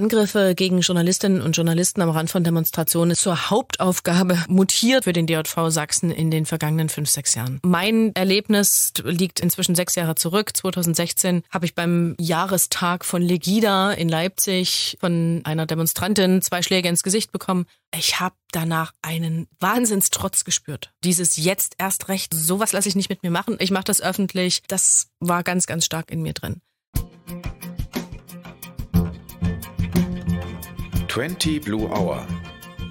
Angriffe gegen Journalistinnen und Journalisten am Rand von Demonstrationen zur Hauptaufgabe mutiert für den DJV Sachsen in den vergangenen fünf, sechs Jahren. Mein Erlebnis liegt inzwischen sechs Jahre zurück. 2016 habe ich beim Jahrestag von Legida in Leipzig von einer Demonstrantin zwei Schläge ins Gesicht bekommen. Ich habe danach einen Wahnsinnstrotz gespürt. Dieses jetzt erst recht, sowas lasse ich nicht mit mir machen. Ich mache das öffentlich. Das war ganz, ganz stark in mir drin. 20 Blue Hour,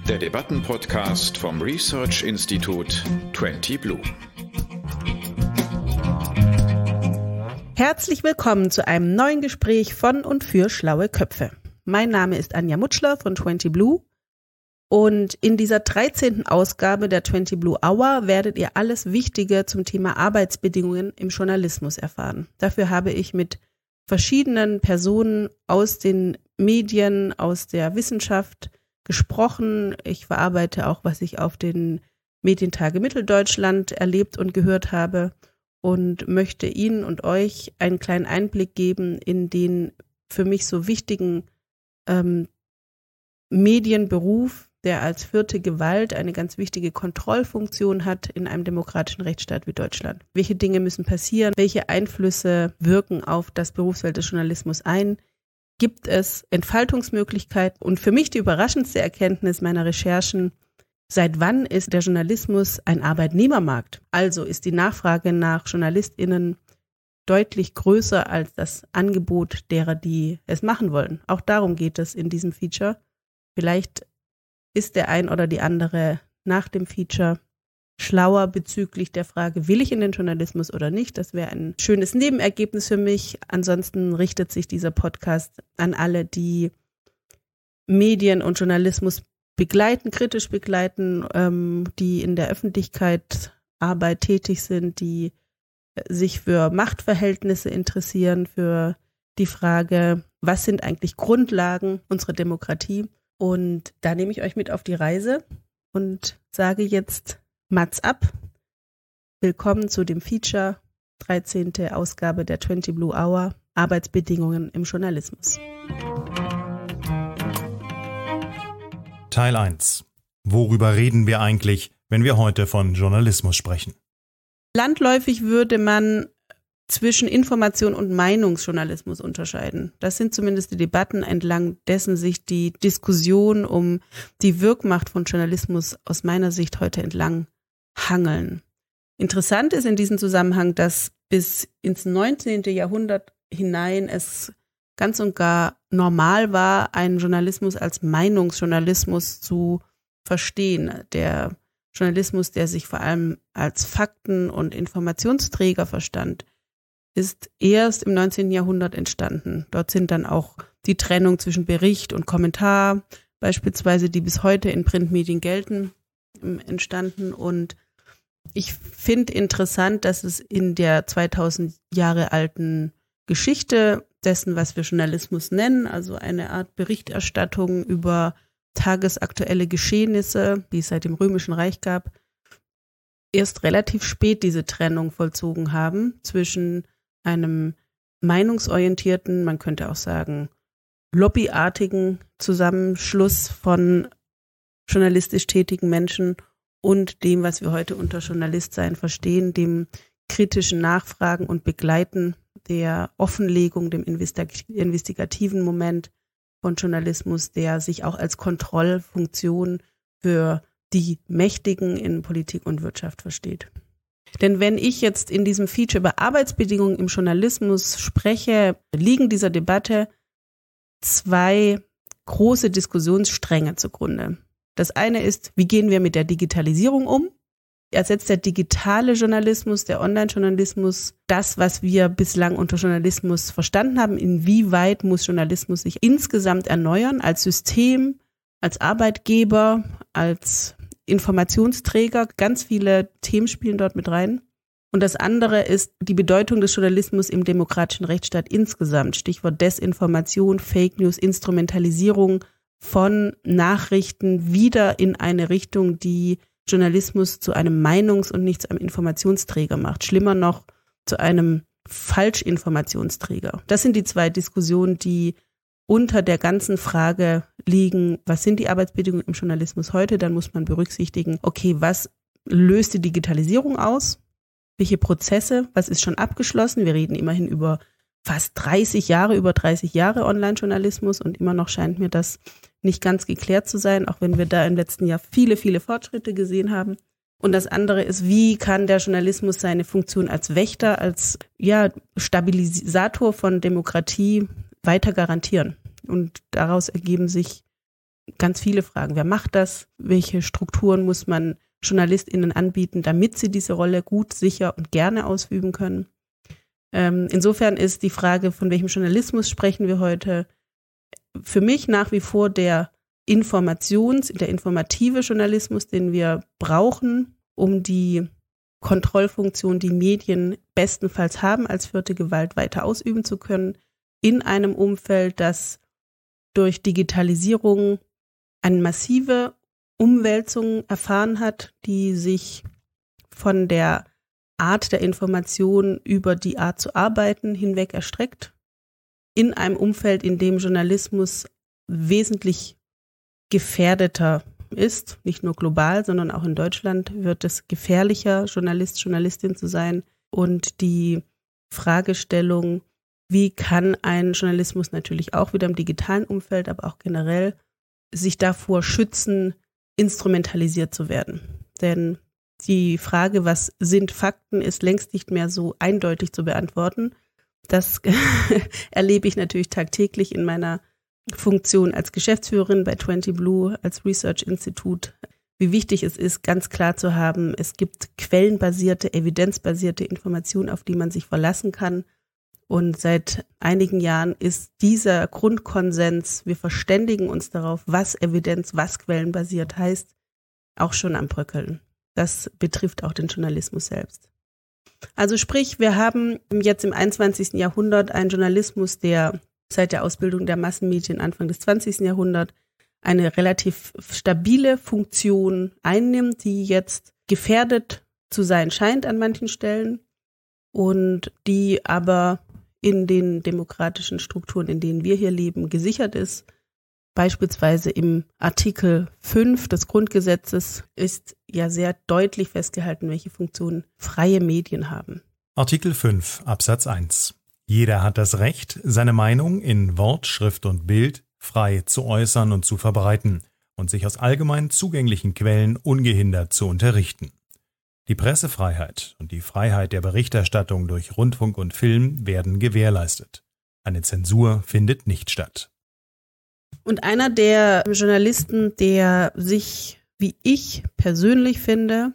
der Debattenpodcast vom Research Institut 20 Blue. Herzlich willkommen zu einem neuen Gespräch von und für schlaue Köpfe. Mein Name ist Anja Mutschler von 20 Blue und in dieser 13. Ausgabe der 20 Blue Hour werdet ihr alles Wichtige zum Thema Arbeitsbedingungen im Journalismus erfahren. Dafür habe ich mit verschiedenen Personen aus den Medien, aus der Wissenschaft gesprochen. Ich verarbeite auch, was ich auf den Medientage Mitteldeutschland erlebt und gehört habe und möchte Ihnen und euch einen kleinen Einblick geben in den für mich so wichtigen ähm, Medienberuf, der als vierte Gewalt eine ganz wichtige Kontrollfunktion hat in einem demokratischen Rechtsstaat wie Deutschland. Welche Dinge müssen passieren? Welche Einflüsse wirken auf das Berufsfeld des Journalismus ein? Gibt es Entfaltungsmöglichkeiten? Und für mich die überraschendste Erkenntnis meiner Recherchen, seit wann ist der Journalismus ein Arbeitnehmermarkt? Also ist die Nachfrage nach JournalistInnen deutlich größer als das Angebot derer, die es machen wollen. Auch darum geht es in diesem Feature. Vielleicht ist der ein oder die andere nach dem Feature schlauer bezüglich der Frage, will ich in den Journalismus oder nicht. Das wäre ein schönes Nebenergebnis für mich. Ansonsten richtet sich dieser Podcast an alle, die Medien und Journalismus begleiten, kritisch begleiten, ähm, die in der Öffentlichkeit Arbeit tätig sind, die sich für Machtverhältnisse interessieren, für die Frage, was sind eigentlich Grundlagen unserer Demokratie und da nehme ich euch mit auf die Reise und sage jetzt Mats ab. Willkommen zu dem Feature 13. Ausgabe der 20 Blue Hour Arbeitsbedingungen im Journalismus. Teil 1. Worüber reden wir eigentlich, wenn wir heute von Journalismus sprechen? Landläufig würde man zwischen Information und Meinungsjournalismus unterscheiden. Das sind zumindest die Debatten, entlang dessen sich die Diskussion um die Wirkmacht von Journalismus aus meiner Sicht heute entlang hangeln. Interessant ist in diesem Zusammenhang, dass bis ins 19. Jahrhundert hinein es ganz und gar normal war, einen Journalismus als Meinungsjournalismus zu verstehen. Der Journalismus, der sich vor allem als Fakten- und Informationsträger verstand, ist erst im 19. Jahrhundert entstanden. Dort sind dann auch die Trennung zwischen Bericht und Kommentar, beispielsweise, die bis heute in Printmedien gelten, ähm, entstanden. Und ich finde interessant, dass es in der 2000 Jahre alten Geschichte dessen, was wir Journalismus nennen, also eine Art Berichterstattung über tagesaktuelle Geschehnisse, die es seit dem Römischen Reich gab, erst relativ spät diese Trennung vollzogen haben zwischen einem meinungsorientierten, man könnte auch sagen, lobbyartigen Zusammenschluss von journalistisch tätigen Menschen und dem, was wir heute unter Journalistsein verstehen, dem kritischen Nachfragen und Begleiten der Offenlegung, dem investigativen Moment von Journalismus, der sich auch als Kontrollfunktion für die Mächtigen in Politik und Wirtschaft versteht. Denn wenn ich jetzt in diesem Feature über Arbeitsbedingungen im Journalismus spreche, liegen dieser Debatte zwei große Diskussionsstränge zugrunde. Das eine ist, wie gehen wir mit der Digitalisierung um? Ersetzt der digitale Journalismus, der Online-Journalismus das, was wir bislang unter Journalismus verstanden haben? Inwieweit muss Journalismus sich insgesamt erneuern als System, als Arbeitgeber, als Informationsträger. Ganz viele Themen spielen dort mit rein. Und das andere ist die Bedeutung des Journalismus im demokratischen Rechtsstaat insgesamt. Stichwort Desinformation, Fake News, Instrumentalisierung von Nachrichten wieder in eine Richtung, die Journalismus zu einem Meinungs- und nicht zu einem Informationsträger macht. Schlimmer noch, zu einem Falschinformationsträger. Das sind die zwei Diskussionen, die unter der ganzen Frage liegen, was sind die Arbeitsbedingungen im Journalismus heute, dann muss man berücksichtigen, okay, was löst die Digitalisierung aus? Welche Prozesse? Was ist schon abgeschlossen? Wir reden immerhin über fast 30 Jahre, über 30 Jahre Online-Journalismus und immer noch scheint mir das nicht ganz geklärt zu sein, auch wenn wir da im letzten Jahr viele, viele Fortschritte gesehen haben. Und das andere ist, wie kann der Journalismus seine Funktion als Wächter, als ja, Stabilisator von Demokratie weiter garantieren? Und daraus ergeben sich ganz viele Fragen. Wer macht das? Welche Strukturen muss man JournalistInnen anbieten, damit sie diese Rolle gut, sicher und gerne ausüben können? Ähm, insofern ist die Frage, von welchem Journalismus sprechen wir heute, für mich nach wie vor der Informations-, der informative Journalismus, den wir brauchen, um die Kontrollfunktion, die Medien bestenfalls haben, als vierte Gewalt weiter ausüben zu können, in einem Umfeld, das durch Digitalisierung eine massive Umwälzung erfahren hat, die sich von der Art der Information über die Art zu arbeiten hinweg erstreckt. In einem Umfeld, in dem Journalismus wesentlich gefährdeter ist, nicht nur global, sondern auch in Deutschland wird es gefährlicher, Journalist, Journalistin zu sein. Und die Fragestellung, wie kann ein Journalismus natürlich auch wieder im digitalen Umfeld, aber auch generell sich davor schützen, instrumentalisiert zu werden. Denn die Frage, was sind Fakten, ist längst nicht mehr so eindeutig zu beantworten. Das erlebe ich natürlich tagtäglich in meiner Funktion als Geschäftsführerin bei 20 Blue, als Research Institut, wie wichtig es ist, ganz klar zu haben, es gibt quellenbasierte, evidenzbasierte Informationen, auf die man sich verlassen kann. Und seit einigen Jahren ist dieser Grundkonsens, wir verständigen uns darauf, was Evidenz, was quellenbasiert heißt, auch schon am Bröckeln. Das betrifft auch den Journalismus selbst. Also sprich, wir haben jetzt im 21. Jahrhundert einen Journalismus, der seit der Ausbildung der Massenmedien Anfang des 20. Jahrhunderts eine relativ stabile Funktion einnimmt, die jetzt gefährdet zu sein scheint an manchen Stellen und die aber in den demokratischen Strukturen, in denen wir hier leben, gesichert ist. Beispielsweise im Artikel 5 des Grundgesetzes ist ja sehr deutlich festgehalten, welche Funktionen freie Medien haben. Artikel 5 Absatz 1 jeder hat das Recht, seine Meinung in Wort, Schrift und Bild frei zu äußern und zu verbreiten und sich aus allgemein zugänglichen Quellen ungehindert zu unterrichten. Die Pressefreiheit und die Freiheit der Berichterstattung durch Rundfunk und Film werden gewährleistet. Eine Zensur findet nicht statt. Und einer der Journalisten, der sich, wie ich persönlich finde,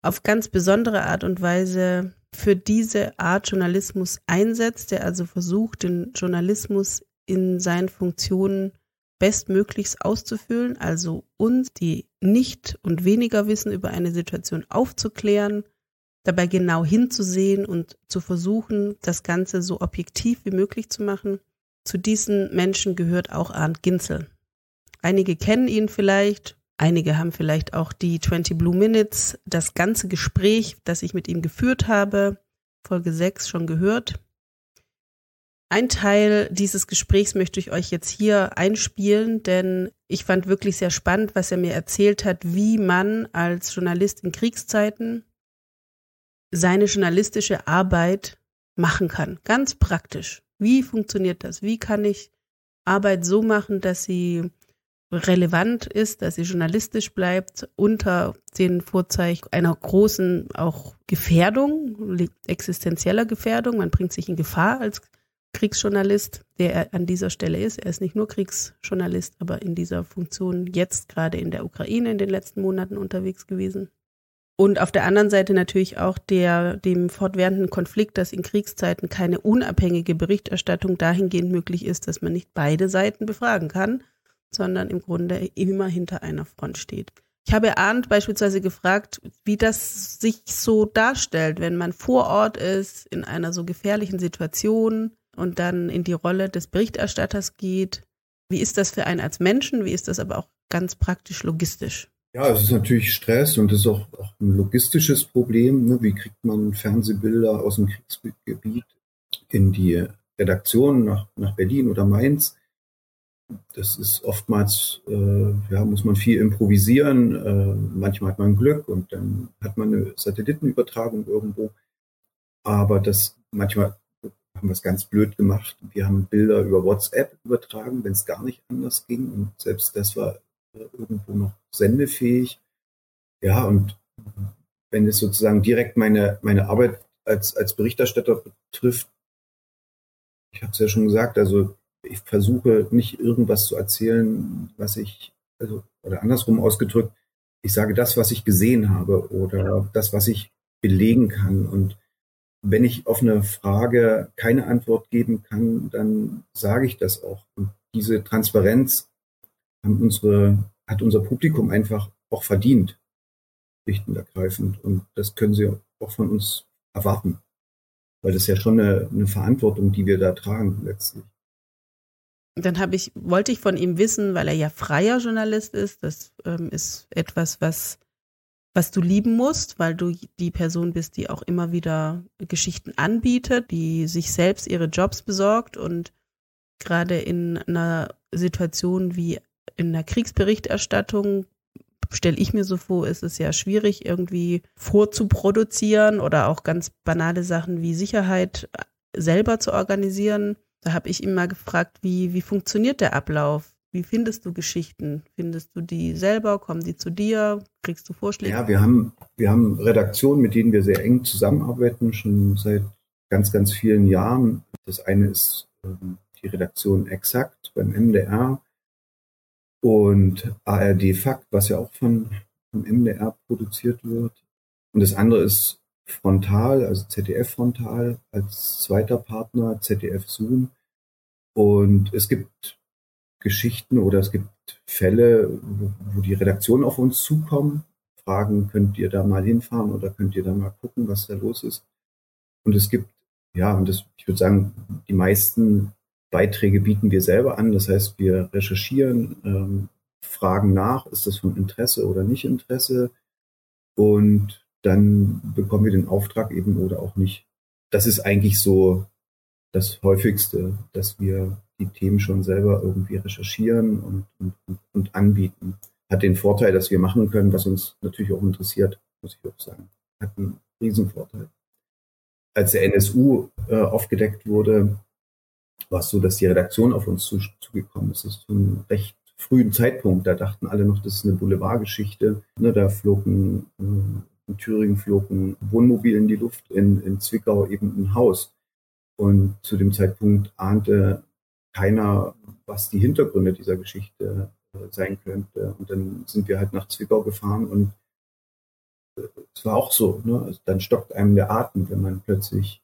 auf ganz besondere Art und Weise für diese Art Journalismus einsetzt, der also versucht, den Journalismus in seinen Funktionen bestmöglichst auszufüllen, also uns, die nicht und weniger wissen über eine Situation aufzuklären, dabei genau hinzusehen und zu versuchen, das Ganze so objektiv wie möglich zu machen. Zu diesen Menschen gehört auch Arndt Ginzel. Einige kennen ihn vielleicht, Einige haben vielleicht auch die 20 Blue Minutes, das ganze Gespräch, das ich mit ihm geführt habe, Folge 6 schon gehört. Ein Teil dieses Gesprächs möchte ich euch jetzt hier einspielen, denn ich fand wirklich sehr spannend, was er mir erzählt hat, wie man als Journalist in Kriegszeiten seine journalistische Arbeit machen kann. Ganz praktisch. Wie funktioniert das? Wie kann ich Arbeit so machen, dass sie relevant ist, dass sie journalistisch bleibt unter den Vorzeichen einer großen auch Gefährdung, existenzieller Gefährdung. Man bringt sich in Gefahr als Kriegsjournalist, der er an dieser Stelle ist. Er ist nicht nur Kriegsjournalist, aber in dieser Funktion jetzt gerade in der Ukraine in den letzten Monaten unterwegs gewesen. Und auf der anderen Seite natürlich auch der, dem fortwährenden Konflikt, dass in Kriegszeiten keine unabhängige Berichterstattung dahingehend möglich ist, dass man nicht beide Seiten befragen kann sondern im Grunde immer hinter einer Front steht. Ich habe Arndt beispielsweise gefragt, wie das sich so darstellt, wenn man vor Ort ist, in einer so gefährlichen Situation und dann in die Rolle des Berichterstatters geht. Wie ist das für einen als Menschen? Wie ist das aber auch ganz praktisch logistisch? Ja, es ist natürlich Stress und es ist auch, auch ein logistisches Problem. Ne? Wie kriegt man Fernsehbilder aus dem Kriegsgebiet in die Redaktion nach, nach Berlin oder Mainz? das ist oftmals, äh, ja, muss man viel improvisieren. Äh, manchmal hat man Glück und dann hat man eine Satellitenübertragung irgendwo. Aber das manchmal haben wir es ganz blöd gemacht. Wir haben Bilder über WhatsApp übertragen, wenn es gar nicht anders ging. Und selbst das war äh, irgendwo noch sendefähig. Ja, und wenn es sozusagen direkt meine, meine Arbeit als, als Berichterstatter betrifft, ich habe es ja schon gesagt, also ich versuche nicht irgendwas zu erzählen, was ich, also, oder andersrum ausgedrückt, ich sage das, was ich gesehen habe oder das, was ich belegen kann. Und wenn ich auf eine Frage keine Antwort geben kann, dann sage ich das auch. Und diese Transparenz unsere, hat unser Publikum einfach auch verdient, schlicht und ergreifend. Und das können sie auch von uns erwarten. Weil das ist ja schon eine, eine Verantwortung, die wir da tragen letztlich. Dann habe ich, wollte ich von ihm wissen, weil er ja freier Journalist ist. Das ähm, ist etwas, was, was du lieben musst, weil du die Person bist, die auch immer wieder Geschichten anbietet, die sich selbst ihre Jobs besorgt und gerade in einer Situation wie in einer Kriegsberichterstattung stelle ich mir so vor, ist es ja schwierig irgendwie vorzuproduzieren oder auch ganz banale Sachen wie Sicherheit selber zu organisieren. Da habe ich mal gefragt, wie, wie funktioniert der Ablauf? Wie findest du Geschichten? Findest du die selber? Kommen die zu dir? Kriegst du Vorschläge? Ja, wir haben, wir haben Redaktionen, mit denen wir sehr eng zusammenarbeiten, schon seit ganz, ganz vielen Jahren. Das eine ist ähm, die Redaktion Exakt beim MDR und ARD Fakt, was ja auch von, vom MDR produziert wird. Und das andere ist Frontal, also ZDF Frontal als zweiter Partner, ZDF Zoom. Und es gibt Geschichten oder es gibt Fälle, wo, die Redaktion auf uns zukommen, fragen, könnt ihr da mal hinfahren oder könnt ihr da mal gucken, was da los ist. Und es gibt, ja, und das, ich würde sagen, die meisten Beiträge bieten wir selber an. Das heißt, wir recherchieren, ähm, fragen nach, ist das von Interesse oder nicht Interesse? Und dann bekommen wir den Auftrag eben oder auch nicht. Das ist eigentlich so das häufigste, dass wir die Themen schon selber irgendwie recherchieren und, und, und anbieten. Hat den Vorteil, dass wir machen können, was uns natürlich auch interessiert, muss ich auch sagen. Hat einen Riesenvorteil. Als der NSU äh, aufgedeckt wurde, war es so, dass die Redaktion auf uns zu, zugekommen ist. Das ist zum recht frühen Zeitpunkt. Da dachten alle noch, das ist eine Boulevardgeschichte. Ne, da flogen äh, in Thüringen flog ein Wohnmobil in die Luft, in, in Zwickau eben ein Haus. Und zu dem Zeitpunkt ahnte keiner, was die Hintergründe dieser Geschichte äh, sein könnte. Und dann sind wir halt nach Zwickau gefahren und äh, es war auch so, ne? Also dann stockt einem der Atem, wenn man plötzlich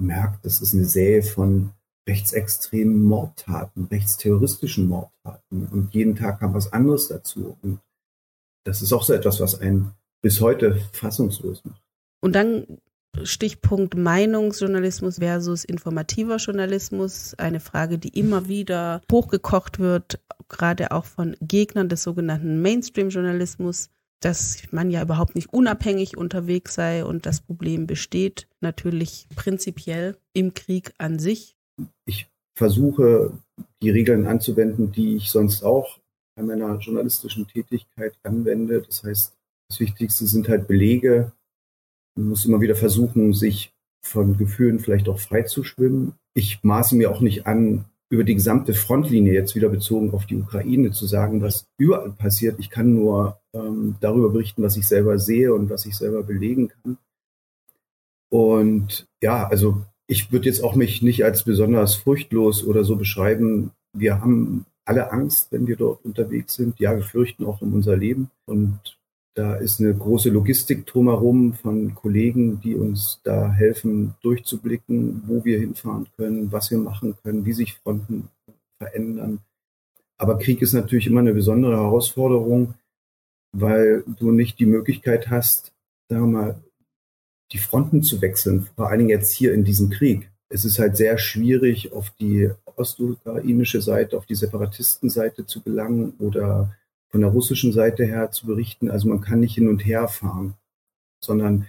merkt, das ist eine Sähe von rechtsextremen Mordtaten, rechtsterroristischen Mordtaten. Und jeden Tag kam was anderes dazu. Und das ist auch so etwas, was einen bis heute fassungslos macht. Und dann Stichpunkt Meinungsjournalismus versus informativer Journalismus, eine Frage, die immer wieder hochgekocht wird, gerade auch von Gegnern des sogenannten Mainstream-Journalismus, dass man ja überhaupt nicht unabhängig unterwegs sei und das Problem besteht natürlich prinzipiell im Krieg an sich. Ich versuche, die Regeln anzuwenden, die ich sonst auch bei meiner journalistischen Tätigkeit anwende. Das heißt, das Wichtigste sind halt Belege. Man muss immer wieder versuchen, sich von Gefühlen vielleicht auch frei zu schwimmen. Ich maße mir auch nicht an, über die gesamte Frontlinie jetzt wieder bezogen auf die Ukraine zu sagen, was überall passiert. Ich kann nur ähm, darüber berichten, was ich selber sehe und was ich selber belegen kann. Und ja, also ich würde jetzt auch mich nicht als besonders furchtlos oder so beschreiben. Wir haben alle Angst, wenn wir dort unterwegs sind. Ja, wir fürchten auch um unser Leben. Und da ist eine große Logistik drumherum von Kollegen, die uns da helfen, durchzublicken, wo wir hinfahren können, was wir machen können, wie sich Fronten verändern. Aber Krieg ist natürlich immer eine besondere Herausforderung, weil du nicht die Möglichkeit hast, sagen wir mal, die Fronten zu wechseln, vor allen Dingen jetzt hier in diesem Krieg. Es ist halt sehr schwierig, auf die ostukrainische Seite, auf die Separatistenseite zu gelangen oder von der russischen Seite her zu berichten. Also man kann nicht hin und her fahren, sondern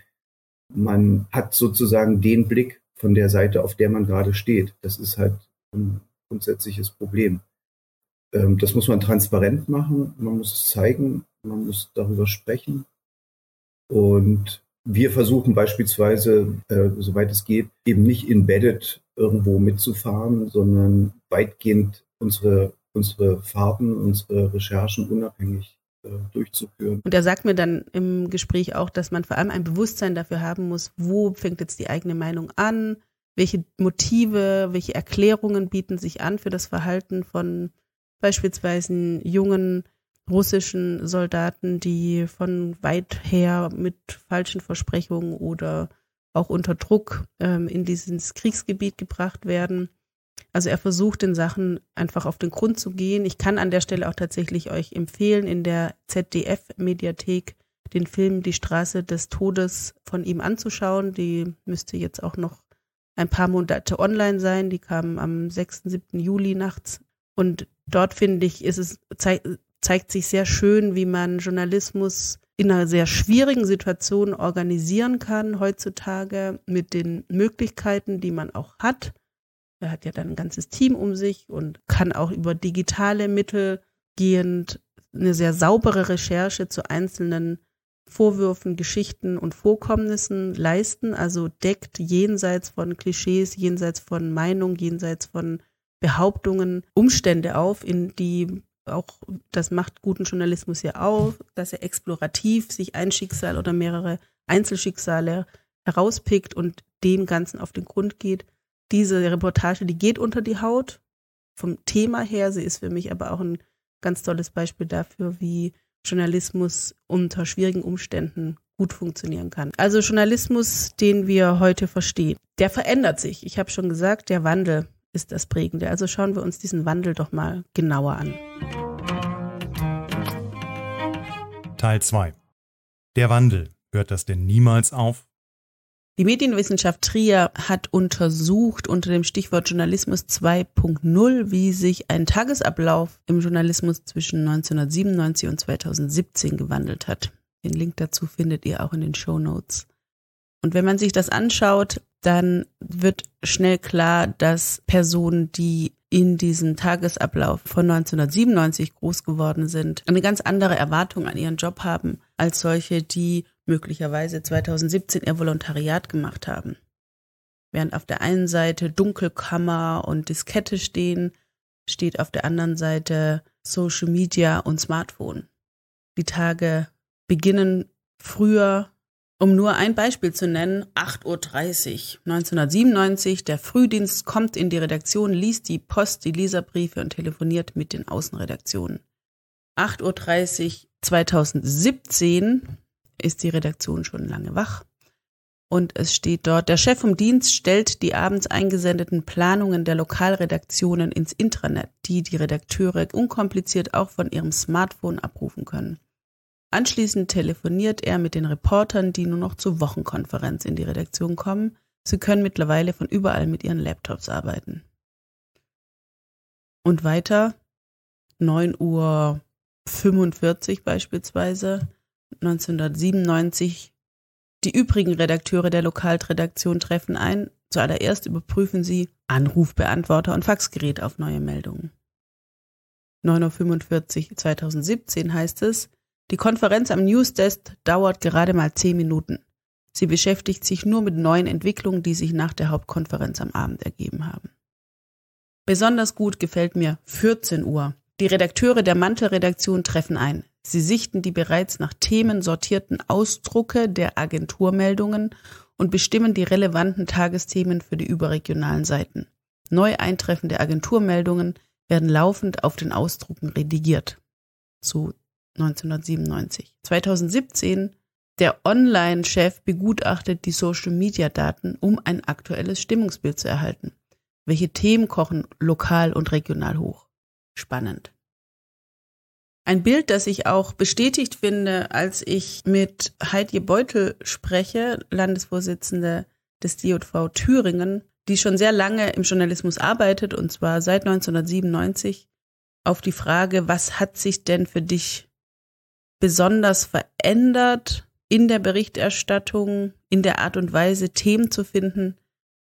man hat sozusagen den Blick von der Seite, auf der man gerade steht. Das ist halt ein grundsätzliches Problem. ähm, das muss man transparent machen, man muss es zeigen, man muss darüber sprechen. Und wir versuchen beispielsweise, äh, soweit es geht, eben nicht embedded irgendwo mitzufahren, sondern weitgehend unsere, unsere Fahrten, unsere Recherchen unabhängig äh, durchzuführen. Und er sagt mir dann im Gespräch auch, dass man vor allem ein Bewusstsein dafür haben muss, wo fängt jetzt die eigene Meinung an, welche Motive, welche Erklärungen bieten sich an für das Verhalten von beispielsweise jungen russischen Soldaten, die von weit her mit falschen Versprechungen oder auch unter Druck ähm, in dieses Kriegsgebiet gebracht werden. Also er versucht den Sachen einfach auf den Grund zu gehen. Ich kann an der Stelle auch tatsächlich euch empfehlen, in der ZDF-Mediathek den Film Die Straße des Todes von ihm anzuschauen. Die müsste jetzt auch noch ein paar Monate online sein. Die kam am 6., 7. Juli nachts. Und dort finde ich, ist es, zeigt sich sehr schön, wie man Journalismus in einer sehr schwierigen Situation organisieren kann heutzutage mit den Möglichkeiten, die man auch hat. Er hat ja dann ein ganzes Team um sich und kann auch über digitale Mittel gehend eine sehr saubere Recherche zu einzelnen Vorwürfen, Geschichten und Vorkommnissen leisten, also deckt jenseits von Klischees, jenseits von Meinung, jenseits von Behauptungen Umstände auf, in die auch, das macht guten Journalismus ja auf, dass er explorativ sich ein Schicksal oder mehrere Einzelschicksale herauspickt und dem Ganzen auf den Grund geht. Diese Reportage, die geht unter die Haut vom Thema her. Sie ist für mich aber auch ein ganz tolles Beispiel dafür, wie Journalismus unter schwierigen Umständen gut funktionieren kann. Also Journalismus, den wir heute verstehen, der verändert sich. Ich habe schon gesagt, der Wandel ist das Prägende. Also schauen wir uns diesen Wandel doch mal genauer an. Teil 2. Der Wandel. Hört das denn niemals auf? Die Medienwissenschaft Trier hat untersucht unter dem Stichwort Journalismus 2.0, wie sich ein Tagesablauf im Journalismus zwischen 1997 und 2017 gewandelt hat. Den Link dazu findet ihr auch in den Show Notes. Und wenn man sich das anschaut, dann wird schnell klar, dass Personen, die in diesem Tagesablauf von 1997 groß geworden sind, eine ganz andere Erwartung an ihren Job haben als solche, die möglicherweise 2017 ihr Volontariat gemacht haben. Während auf der einen Seite Dunkelkammer und Diskette stehen, steht auf der anderen Seite Social Media und Smartphone. Die Tage beginnen früher um nur ein Beispiel zu nennen, 8.30 Uhr 1997, der Frühdienst kommt in die Redaktion, liest die Post, die Leserbriefe und telefoniert mit den Außenredaktionen. 8.30 Uhr 2017 ist die Redaktion schon lange wach. Und es steht dort, der Chef vom Dienst stellt die abends eingesendeten Planungen der Lokalredaktionen ins Intranet, die die Redakteure unkompliziert auch von ihrem Smartphone abrufen können. Anschließend telefoniert er mit den Reportern, die nur noch zur Wochenkonferenz in die Redaktion kommen. Sie können mittlerweile von überall mit ihren Laptops arbeiten. Und weiter, 9 Uhr 45 beispielsweise, 1997, die übrigen Redakteure der Lokalredaktion treffen ein. Zuallererst überprüfen sie Anrufbeantworter und Faxgerät auf neue Meldungen. 9.45 Uhr 2017 heißt es, die Konferenz am Newsdesk dauert gerade mal zehn Minuten. Sie beschäftigt sich nur mit neuen Entwicklungen, die sich nach der Hauptkonferenz am Abend ergeben haben. Besonders gut gefällt mir 14 Uhr. Die Redakteure der Mantelredaktion treffen ein. Sie sichten die bereits nach Themen sortierten Ausdrucke der Agenturmeldungen und bestimmen die relevanten Tagesthemen für die überregionalen Seiten. Neu eintreffende Agenturmeldungen werden laufend auf den Ausdrucken redigiert. So 1997. 2017 der Online-Chef begutachtet die Social-Media-Daten, um ein aktuelles Stimmungsbild zu erhalten. Welche Themen kochen lokal und regional hoch? Spannend. Ein Bild, das ich auch bestätigt finde, als ich mit Heidje Beutel spreche, Landesvorsitzende des DJV Thüringen, die schon sehr lange im Journalismus arbeitet, und zwar seit 1997, auf die Frage, was hat sich denn für dich besonders verändert in der Berichterstattung, in der Art und Weise, Themen zu finden,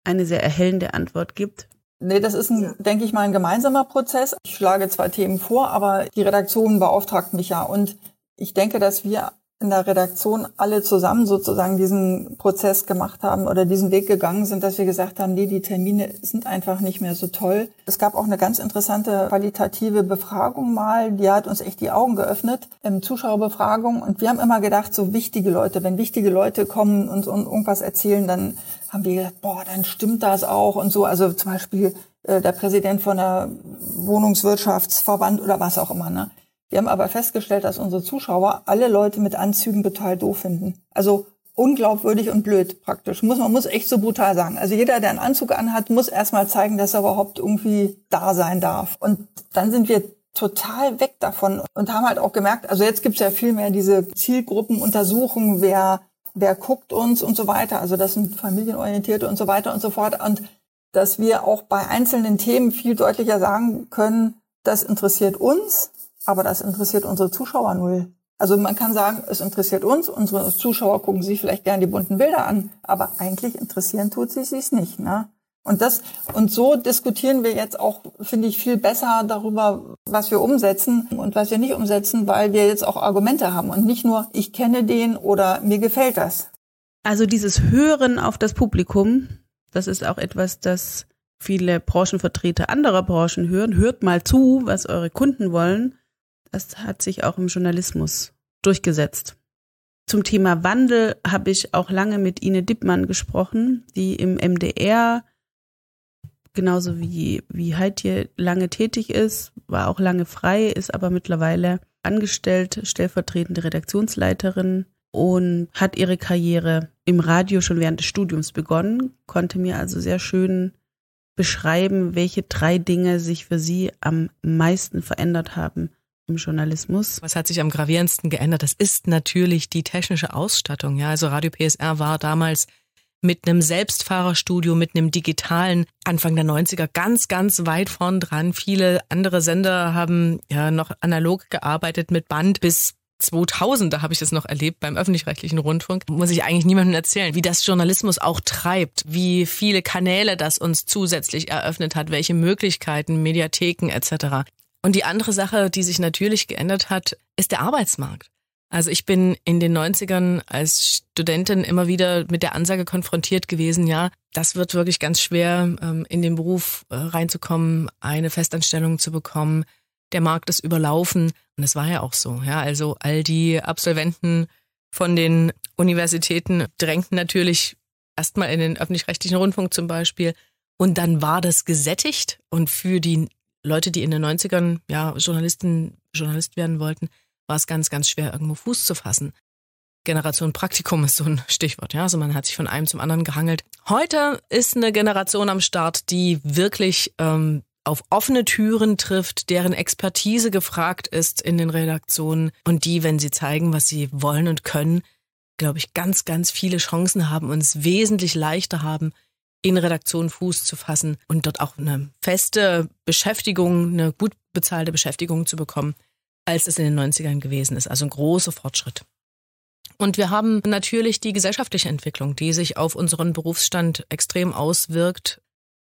eine sehr erhellende Antwort gibt. Nee, das ist, ein, denke ich mal, ein gemeinsamer Prozess. Ich schlage zwei Themen vor, aber die Redaktion beauftragt mich ja. Und ich denke, dass wir in der Redaktion alle zusammen sozusagen diesen Prozess gemacht haben oder diesen Weg gegangen sind, dass wir gesagt haben, nee, die Termine sind einfach nicht mehr so toll. Es gab auch eine ganz interessante qualitative Befragung mal, die hat uns echt die Augen geöffnet, ähm, Zuschauerbefragung. Und wir haben immer gedacht, so wichtige Leute, wenn wichtige Leute kommen und, und irgendwas erzählen, dann haben wir gedacht, boah, dann stimmt das auch und so. Also zum Beispiel äh, der Präsident von der Wohnungswirtschaftsverband oder was auch immer. Ne? Wir haben aber festgestellt, dass unsere Zuschauer alle Leute mit Anzügen total doof finden. Also unglaubwürdig und blöd praktisch. Muss, man muss echt so brutal sagen. Also jeder, der einen Anzug anhat, muss erstmal zeigen, dass er überhaupt irgendwie da sein darf. Und dann sind wir total weg davon und haben halt auch gemerkt, also jetzt gibt's ja viel mehr diese Zielgruppenuntersuchungen, wer, wer guckt uns und so weiter. Also das sind familienorientierte und so weiter und so fort. Und dass wir auch bei einzelnen Themen viel deutlicher sagen können, das interessiert uns, aber das interessiert unsere Zuschauer null. Also man kann sagen, es interessiert uns, unsere Zuschauer gucken sich vielleicht gerne die bunten Bilder an, aber eigentlich interessieren tut sie sich nicht. Ne? Und das und so diskutieren wir jetzt auch, finde ich, viel besser darüber, was wir umsetzen und was wir nicht umsetzen, weil wir jetzt auch Argumente haben und nicht nur ich kenne den oder mir gefällt das. Also dieses Hören auf das Publikum, das ist auch etwas, das viele Branchenvertreter anderer Branchen hören. Hört mal zu, was eure Kunden wollen. Das hat sich auch im Journalismus durchgesetzt. Zum Thema Wandel habe ich auch lange mit Ine Dippmann gesprochen, die im MDR genauso wie, wie Heidje lange tätig ist, war auch lange frei, ist aber mittlerweile angestellt, stellvertretende Redaktionsleiterin und hat ihre Karriere im Radio schon während des Studiums begonnen, konnte mir also sehr schön beschreiben, welche drei Dinge sich für sie am meisten verändert haben im Journalismus. Was hat sich am gravierendsten geändert? Das ist natürlich die technische Ausstattung. Ja, also Radio PSR war damals mit einem Selbstfahrerstudio, mit einem digitalen Anfang der 90er ganz, ganz weit vorn dran. Viele andere Sender haben ja noch analog gearbeitet mit Band bis 2000, da habe ich das noch erlebt beim öffentlich-rechtlichen Rundfunk, muss ich eigentlich niemandem erzählen, wie das Journalismus auch treibt, wie viele Kanäle das uns zusätzlich eröffnet hat, welche Möglichkeiten, Mediatheken etc. Und die andere Sache, die sich natürlich geändert hat, ist der Arbeitsmarkt. Also ich bin in den 90ern als Studentin immer wieder mit der Ansage konfrontiert gewesen, ja, das wird wirklich ganz schwer, ähm, in den Beruf äh, reinzukommen, eine Festanstellung zu bekommen. Der Markt ist überlaufen. Und es war ja auch so, ja. Also all die Absolventen von den Universitäten drängten natürlich erstmal in den öffentlich-rechtlichen Rundfunk zum Beispiel. Und dann war das gesättigt und für die Leute, die in den 90ern ja Journalisten, Journalist werden wollten, war es ganz, ganz schwer, irgendwo Fuß zu fassen. Generation Praktikum ist so ein Stichwort, ja. Also man hat sich von einem zum anderen gehangelt. Heute ist eine Generation am Start, die wirklich ähm, auf offene Türen trifft, deren Expertise gefragt ist in den Redaktionen und die, wenn sie zeigen, was sie wollen und können, glaube ich, ganz, ganz viele Chancen haben und es wesentlich leichter haben, in Redaktion Fuß zu fassen und dort auch eine feste Beschäftigung, eine gut bezahlte Beschäftigung zu bekommen, als es in den 90ern gewesen ist. Also ein großer Fortschritt. Und wir haben natürlich die gesellschaftliche Entwicklung, die sich auf unseren Berufsstand extrem auswirkt.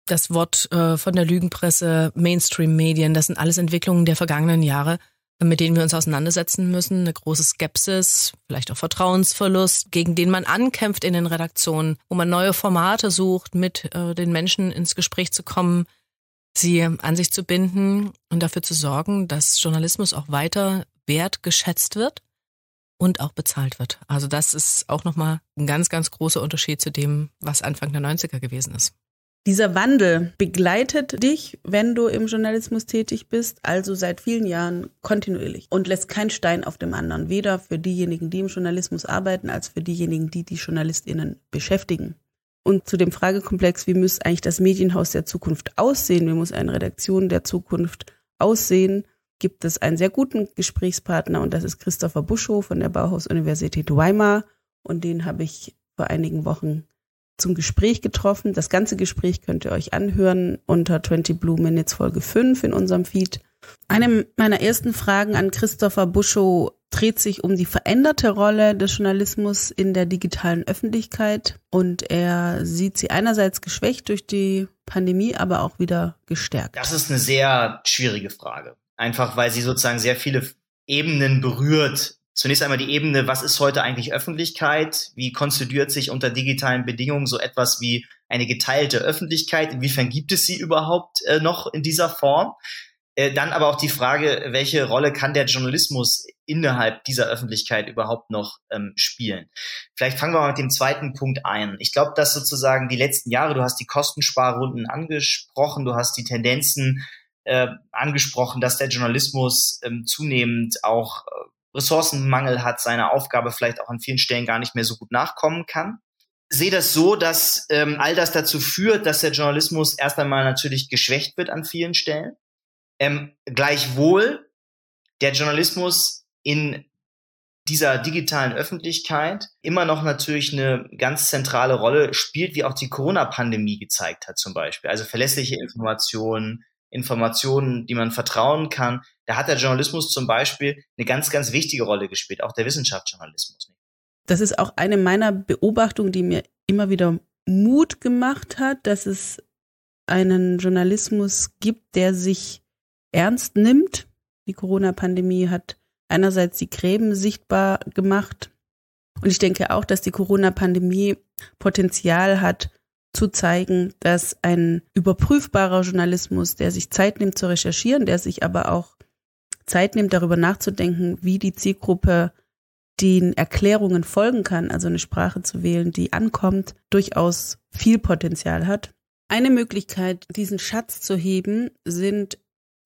Das Wort äh, von der Lügenpresse, Mainstream-Medien, das sind alles Entwicklungen der vergangenen Jahre, mit denen wir uns auseinandersetzen müssen. Eine große Skepsis, vielleicht auch Vertrauensverlust, gegen den man ankämpft in den Redaktionen, wo man neue Formate sucht, mit äh, den Menschen ins Gespräch zu kommen, sie an sich zu binden und dafür zu sorgen, dass Journalismus auch weiter wertgeschätzt wird und auch bezahlt wird. Also das ist auch nochmal ein ganz, ganz großer Unterschied zu dem, was Anfang der 90er gewesen ist. Dieser Wandel begleitet dich, wenn du im Journalismus tätig bist, also seit vielen Jahren kontinuierlich und lässt keinen Stein auf dem anderen, weder für diejenigen, die im Journalismus arbeiten, als für diejenigen, die die JournalistInnen beschäftigen. Und zu dem Fragekomplex, wie muss eigentlich das Medienhaus der Zukunft aussehen, wie muss eine Redaktion der Zukunft aussehen, gibt es einen sehr guten Gesprächspartner und das ist Christopher Buschow von der Bauhaus-Universität Weimar und den habe ich vor einigen Wochen zum Gespräch getroffen. Das ganze Gespräch könnt ihr euch anhören unter 20 Blue Minutes Folge 5 in unserem Feed. Eine meiner ersten Fragen an Christopher Buschow dreht sich um die veränderte Rolle des Journalismus in der digitalen Öffentlichkeit und er sieht sie einerseits geschwächt durch die Pandemie, aber auch wieder gestärkt. Das ist eine sehr schwierige Frage. Einfach weil sie sozusagen sehr viele Ebenen berührt. Zunächst einmal die Ebene, was ist heute eigentlich Öffentlichkeit? Wie konstituiert sich unter digitalen Bedingungen so etwas wie eine geteilte Öffentlichkeit? Inwiefern gibt es sie überhaupt äh, noch in dieser Form? Äh, dann aber auch die Frage, welche Rolle kann der Journalismus innerhalb dieser Öffentlichkeit überhaupt noch ähm, spielen? Vielleicht fangen wir mal mit dem zweiten Punkt ein. Ich glaube, dass sozusagen die letzten Jahre, du hast die Kostensparrunden angesprochen, du hast die Tendenzen äh, angesprochen, dass der Journalismus ähm, zunehmend auch äh, Ressourcenmangel hat, seiner Aufgabe vielleicht auch an vielen Stellen gar nicht mehr so gut nachkommen kann. Sehe das so, dass ähm, all das dazu führt, dass der Journalismus erst einmal natürlich geschwächt wird an vielen Stellen ähm, gleichwohl der Journalismus in dieser digitalen Öffentlichkeit immer noch natürlich eine ganz zentrale Rolle spielt, wie auch die Corona-Pandemie gezeigt hat zum Beispiel. Also verlässliche Informationen, Informationen, die man vertrauen kann. Da hat der Journalismus zum Beispiel eine ganz, ganz wichtige Rolle gespielt, auch der Wissenschaftsjournalismus. Das ist auch eine meiner Beobachtungen, die mir immer wieder Mut gemacht hat, dass es einen Journalismus gibt, der sich ernst nimmt. Die Corona-Pandemie hat einerseits die Gräben sichtbar gemacht. Und ich denke auch, dass die Corona-Pandemie Potenzial hat, zu zeigen, dass ein überprüfbarer Journalismus, der sich Zeit nimmt zu recherchieren, der sich aber auch Zeit nimmt, darüber nachzudenken, wie die Zielgruppe den Erklärungen folgen kann, also eine Sprache zu wählen, die ankommt, durchaus viel Potenzial hat. Eine Möglichkeit, diesen Schatz zu heben, sind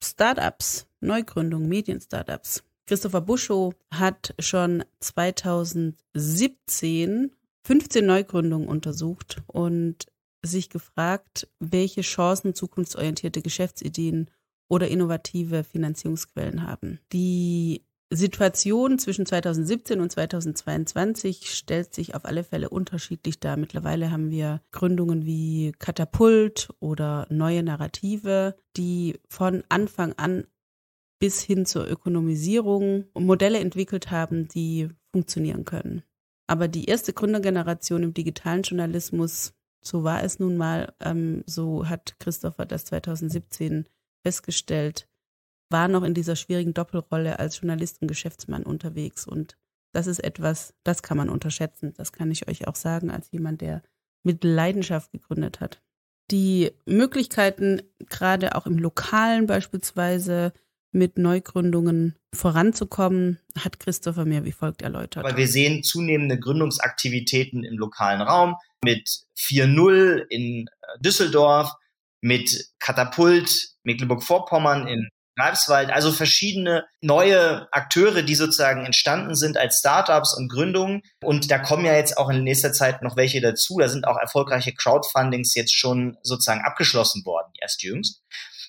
Startups, Neugründung, Medien-Startups. Christopher Buschow hat schon 2017 15 Neugründungen untersucht und sich gefragt, welche Chancen zukunftsorientierte Geschäftsideen oder innovative Finanzierungsquellen haben. Die Situation zwischen 2017 und 2022 stellt sich auf alle Fälle unterschiedlich dar. Mittlerweile haben wir Gründungen wie Katapult oder neue Narrative, die von Anfang an bis hin zur Ökonomisierung Modelle entwickelt haben, die funktionieren können. Aber die erste Gründergeneration im digitalen Journalismus, so war es nun mal, ähm, so hat Christopher das 2017 festgestellt, war noch in dieser schwierigen Doppelrolle als Journalist und Geschäftsmann unterwegs. Und das ist etwas, das kann man unterschätzen. Das kann ich euch auch sagen, als jemand, der mit Leidenschaft gegründet hat. Die Möglichkeiten, gerade auch im Lokalen beispielsweise mit Neugründungen voranzukommen, hat Christopher mir wie folgt erläutert. Aber wir sehen zunehmende Gründungsaktivitäten im lokalen Raum mit 4.0 in äh, Düsseldorf, mit Katapult Mecklenburg-Vorpommern in Greifswald, also verschiedene neue Akteure, die sozusagen entstanden sind als Startups und Gründungen. Und da kommen ja jetzt auch in nächster Zeit noch welche dazu. Da sind auch erfolgreiche Crowdfundings jetzt schon sozusagen abgeschlossen worden, erst jüngst.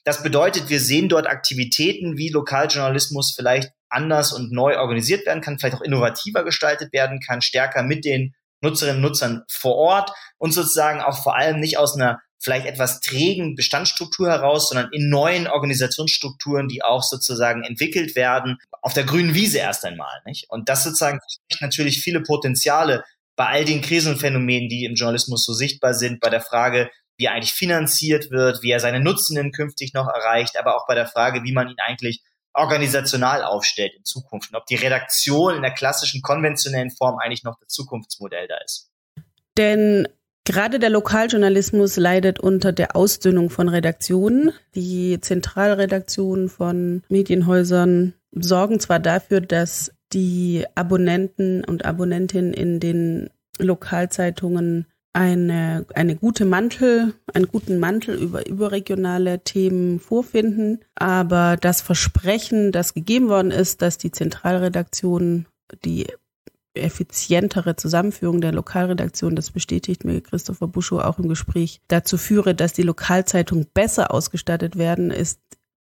Das bedeutet, wir sehen dort Aktivitäten, wie Lokaljournalismus vielleicht anders und neu organisiert werden kann, vielleicht auch innovativer gestaltet werden kann, stärker mit den Nutzerinnen und Nutzern vor Ort und sozusagen auch vor allem nicht aus einer vielleicht etwas trägen Bestandsstruktur heraus, sondern in neuen Organisationsstrukturen, die auch sozusagen entwickelt werden, auf der grünen Wiese erst einmal. Nicht? Und das sozusagen natürlich viele Potenziale bei all den Krisenphänomenen, die im Journalismus so sichtbar sind, bei der Frage, wie er eigentlich finanziert wird, wie er seine Nutzenden künftig noch erreicht, aber auch bei der Frage, wie man ihn eigentlich organisational aufstellt in Zukunft und ob die Redaktion in der klassischen konventionellen Form eigentlich noch das Zukunftsmodell da ist. Denn Gerade der Lokaljournalismus leidet unter der Ausdünnung von Redaktionen. Die Zentralredaktionen von Medienhäusern sorgen zwar dafür, dass die Abonnenten und Abonnentinnen in den Lokalzeitungen eine, eine gute Mantel, einen guten Mantel über überregionale Themen vorfinden. Aber das Versprechen, das gegeben worden ist, dass die Zentralredaktionen die effizientere Zusammenführung der Lokalredaktion, das bestätigt mir Christopher Buschow auch im Gespräch, dazu führe, dass die Lokalzeitungen besser ausgestattet werden, ist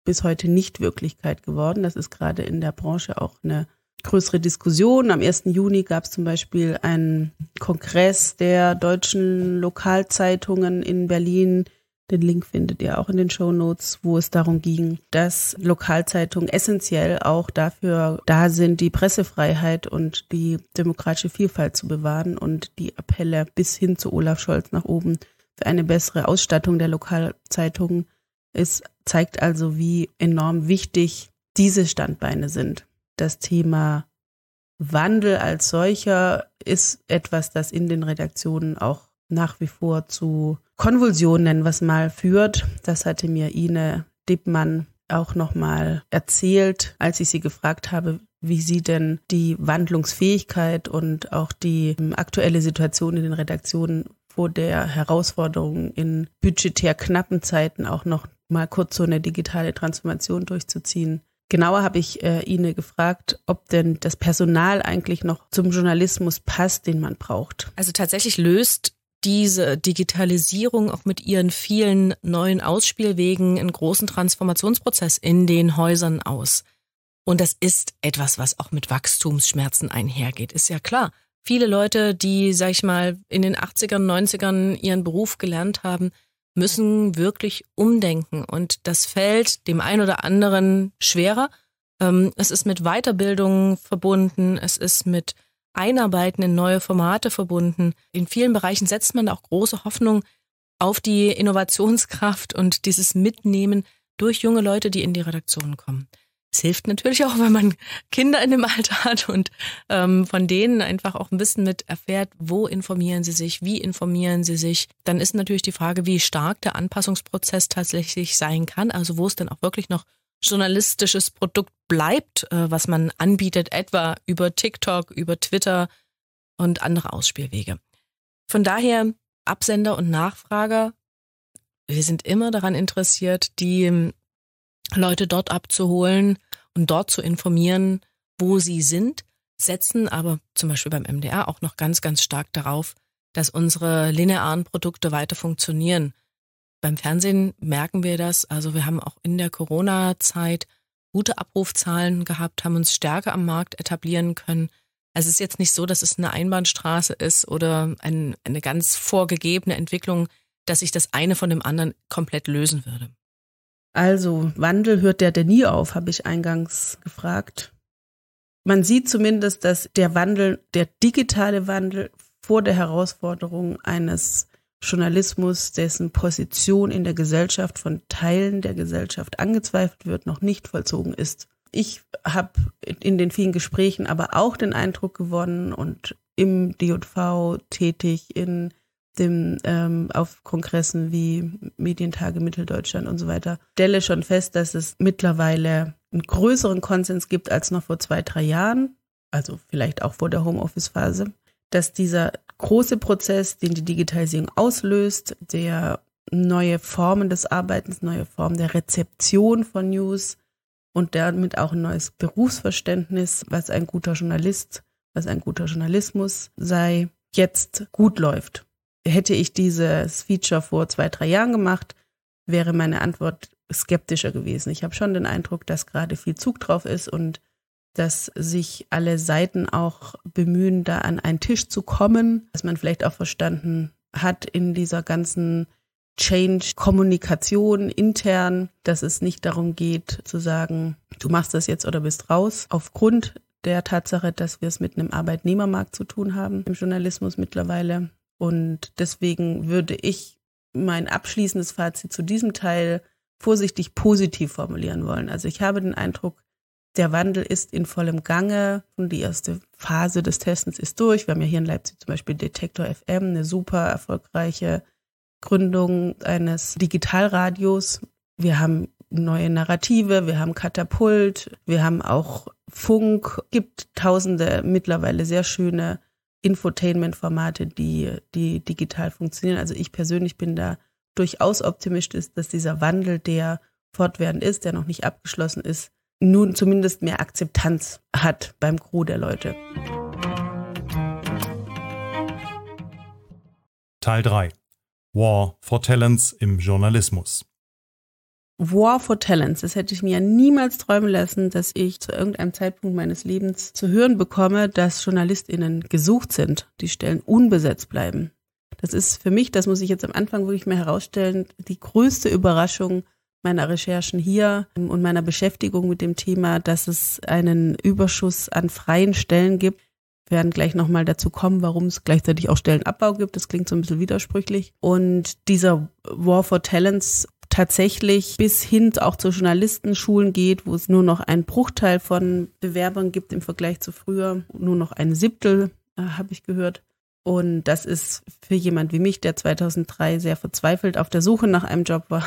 bis heute nicht Wirklichkeit geworden. Das ist gerade in der Branche auch eine größere Diskussion. Am 1. Juni gab es zum Beispiel einen Kongress der deutschen Lokalzeitungen in Berlin, Den Link findet ihr auch in den Show Notes, wo es darum ging, dass Lokalzeitungen essentiell auch dafür da sind, die Pressefreiheit und die demokratische Vielfalt zu bewahren und die Appelle bis hin zu Olaf Scholz nach oben für eine bessere Ausstattung der Lokalzeitungen ist, zeigt also, wie enorm wichtig diese Standbeine sind. Das Thema Wandel als solcher ist etwas, das in den Redaktionen auch nach wie vor zu Konvulsionen, es mal, führt. Das hatte mir Ine Dippmann auch nochmal erzählt, als ich sie gefragt habe, wie sie denn die Wandlungsfähigkeit und auch die ähm, aktuelle Situation in den Redaktionen vor der Herausforderung in budgetär knappen Zeiten auch noch mal kurz so eine digitale Transformation durchzuziehen. Genauer habe ich äh, Ine gefragt, ob denn das Personal eigentlich noch zum Journalismus passt, den man braucht. Also tatsächlich löst diese Digitalisierung auch mit ihren vielen neuen Ausspielwegen einen großen Transformationsprozess in den Häusern aus. Und das ist etwas, was auch mit Wachstumsschmerzen einhergeht, ist ja klar. Viele Leute, die, sag ich mal, in den 80ern, 90ern ihren Beruf gelernt haben, müssen wirklich umdenken. Und das fällt dem einen oder anderen schwerer. Ähm, es ist mit Weiterbildung verbunden, es ist mit Einarbeiten in neue Formate verbunden. In vielen Bereichen setzt man auch große Hoffnung auf die Innovationskraft und dieses Mitnehmen durch junge Leute, die in die Redaktion kommen. Es hilft natürlich auch, wenn man Kinder in dem Alter hat und ähm, von denen einfach auch ein bisschen mit erfährt, wo informieren sie sich, wie informieren sie sich. Dann ist natürlich die Frage, wie stark der Anpassungsprozess tatsächlich sein kann, also wo es dann auch wirklich noch journalistisches Produkt bleibt, äh, was man anbietet, etwa über TikTok, über Twitter und andere Ausspielwege. Von daher Absender und Nachfrager, wir sind immer daran interessiert, die ähm, Leute dort abzuholen und dort zu informieren, wo sie sind, setzen aber zum Beispiel beim MDR auch noch ganz, ganz stark darauf, dass unsere linearen Produkte weiter funktionieren. Beim Fernsehen merken wir das. Also wir haben auch in der Corona-Zeit gute Abrufzahlen gehabt, haben uns stärker am Markt etablieren können. Also es ist jetzt nicht so, dass es eine Einbahnstraße ist oder ein, eine ganz vorgegebene Entwicklung, dass sich das eine von dem anderen komplett lösen würde. Also Wandel hört der denn nie auf, habe ich eingangs gefragt. Man sieht zumindest, dass der Wandel, der digitale Wandel vor der Herausforderung eines Journalismus, dessen Position in der Gesellschaft von Teilen der Gesellschaft angezweifelt wird, noch nicht vollzogen ist. Ich habe in den vielen Gesprächen aber auch den Eindruck gewonnen und im DJV tätig in dem ähm, auf Kongressen wie Medientage Mitteldeutschland und so weiter, stelle schon fest, dass es mittlerweile einen größeren Konsens gibt als noch vor zwei, drei Jahren, also vielleicht auch vor der Homeoffice-Phase, dass dieser große Prozess, den die Digitalisierung auslöst, der neue Formen des Arbeitens, neue Formen der Rezeption von News und damit auch ein neues Berufsverständnis, was ein guter Journalist, was ein guter Journalismus sei, jetzt gut läuft. Hätte ich dieses Feature vor zwei, drei Jahren gemacht, wäre meine Antwort skeptischer gewesen. Ich habe schon den Eindruck, dass gerade viel Zug drauf ist und dass sich alle Seiten auch bemühen, da an einen Tisch zu kommen, dass man vielleicht auch verstanden hat in dieser ganzen Change-Kommunikation intern, dass es nicht darum geht zu sagen, du machst das jetzt oder bist raus. Aufgrund der Tatsache, dass wir es mit einem Arbeitnehmermarkt zu tun haben im Journalismus mittlerweile. Und deswegen würde ich mein abschließendes Fazit zu diesem Teil vorsichtig positiv formulieren wollen. Also ich habe den Eindruck, der Wandel ist in vollem Gange und die erste Phase des Testens ist durch. Wir haben ja hier in Leipzig zum Beispiel Detektor FM, eine super erfolgreiche Gründung eines Digitalradios. Wir haben neue Narrative, wir haben Katapult, wir haben auch Funk, gibt tausende mittlerweile sehr schöne Infotainment-Formate, die, die digital funktionieren. Also ich persönlich bin da durchaus optimistisch, dass dieser Wandel, der fortwährend ist, der noch nicht abgeschlossen ist, nun zumindest mehr Akzeptanz hat beim Crew der Leute. Teil 3 War for Talents im Journalismus. War for Talents. Das hätte ich mir niemals träumen lassen, dass ich zu irgendeinem Zeitpunkt meines Lebens zu hören bekomme, dass JournalistInnen gesucht sind, die Stellen unbesetzt bleiben. Das ist für mich, das muss ich jetzt am Anfang wirklich mal herausstellen, die größte Überraschung meiner Recherchen hier und meiner Beschäftigung mit dem Thema, dass es einen Überschuss an freien Stellen gibt. Wir werden gleich nochmal dazu kommen, warum es gleichzeitig auch Stellenabbau gibt. Das klingt so ein bisschen widersprüchlich. Und dieser War for Talents tatsächlich bis hin auch zu Journalistenschulen geht, wo es nur noch einen Bruchteil von Bewerbern gibt im Vergleich zu früher, nur noch ein Siebtel, äh, habe ich gehört. Und das ist für jemand wie mich, der 2003 sehr verzweifelt auf der Suche nach einem Job war,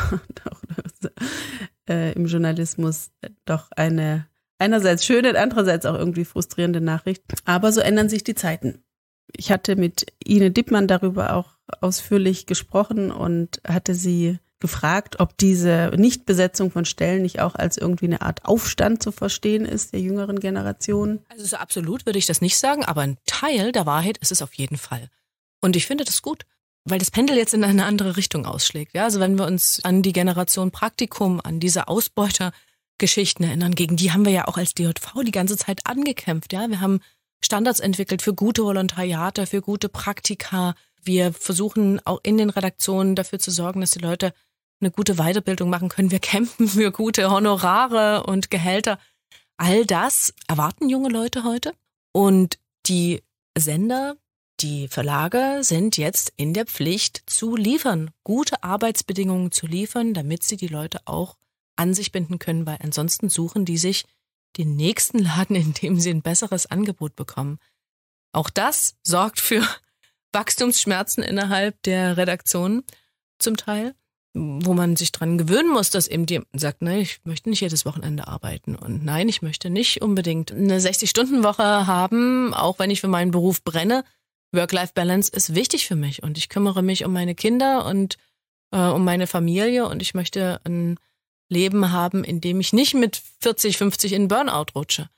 äh, im Journalismus, doch eine einerseits schöne andererseits auch irgendwie frustrierende Nachricht. Aber so ändern sich die Zeiten. Ich hatte mit Ine Dippmann darüber auch ausführlich gesprochen und hatte sie gefragt, ob diese Nichtbesetzung von Stellen nicht auch als irgendwie eine Art Aufstand zu verstehen ist der jüngeren Generation. Also so absolut würde ich das nicht sagen, aber ein Teil der Wahrheit ist es auf jeden Fall. Und ich finde das gut, weil das Pendel jetzt in eine andere Richtung ausschlägt. Ja, also wenn wir uns an die Generation Praktikum, an diese Ausbeutergeschichten erinnern, gegen die haben wir ja auch als DJV die ganze Zeit angekämpft. Ja, wir haben Standards entwickelt für gute Volontariate, für gute Praktika. Wir versuchen auch in den Redaktionen dafür zu sorgen, dass die Leute eine gute Weiterbildung machen können. Wir kämpfen für gute Honorare und Gehälter. All das erwarten junge Leute heute. Und die Sender, die Verlage sind jetzt in der Pflicht zu liefern, gute Arbeitsbedingungen zu liefern, damit sie die Leute auch an sich binden können, weil ansonsten suchen die sich den nächsten Laden, in dem sie ein besseres Angebot bekommen. Auch das sorgt für Wachstumsschmerzen innerhalb der Redaktion zum Teil wo man sich dran gewöhnen muss, dass eben die sagt, nein, ich möchte nicht jedes Wochenende arbeiten und nein, ich möchte nicht unbedingt eine 60-Stunden-Woche haben, auch wenn ich für meinen Beruf brenne. Work-Life-Balance ist wichtig für mich und ich kümmere mich um meine Kinder und äh, um meine Familie und ich möchte ein Leben haben, in dem ich nicht mit 40, 50 in Burnout rutsche.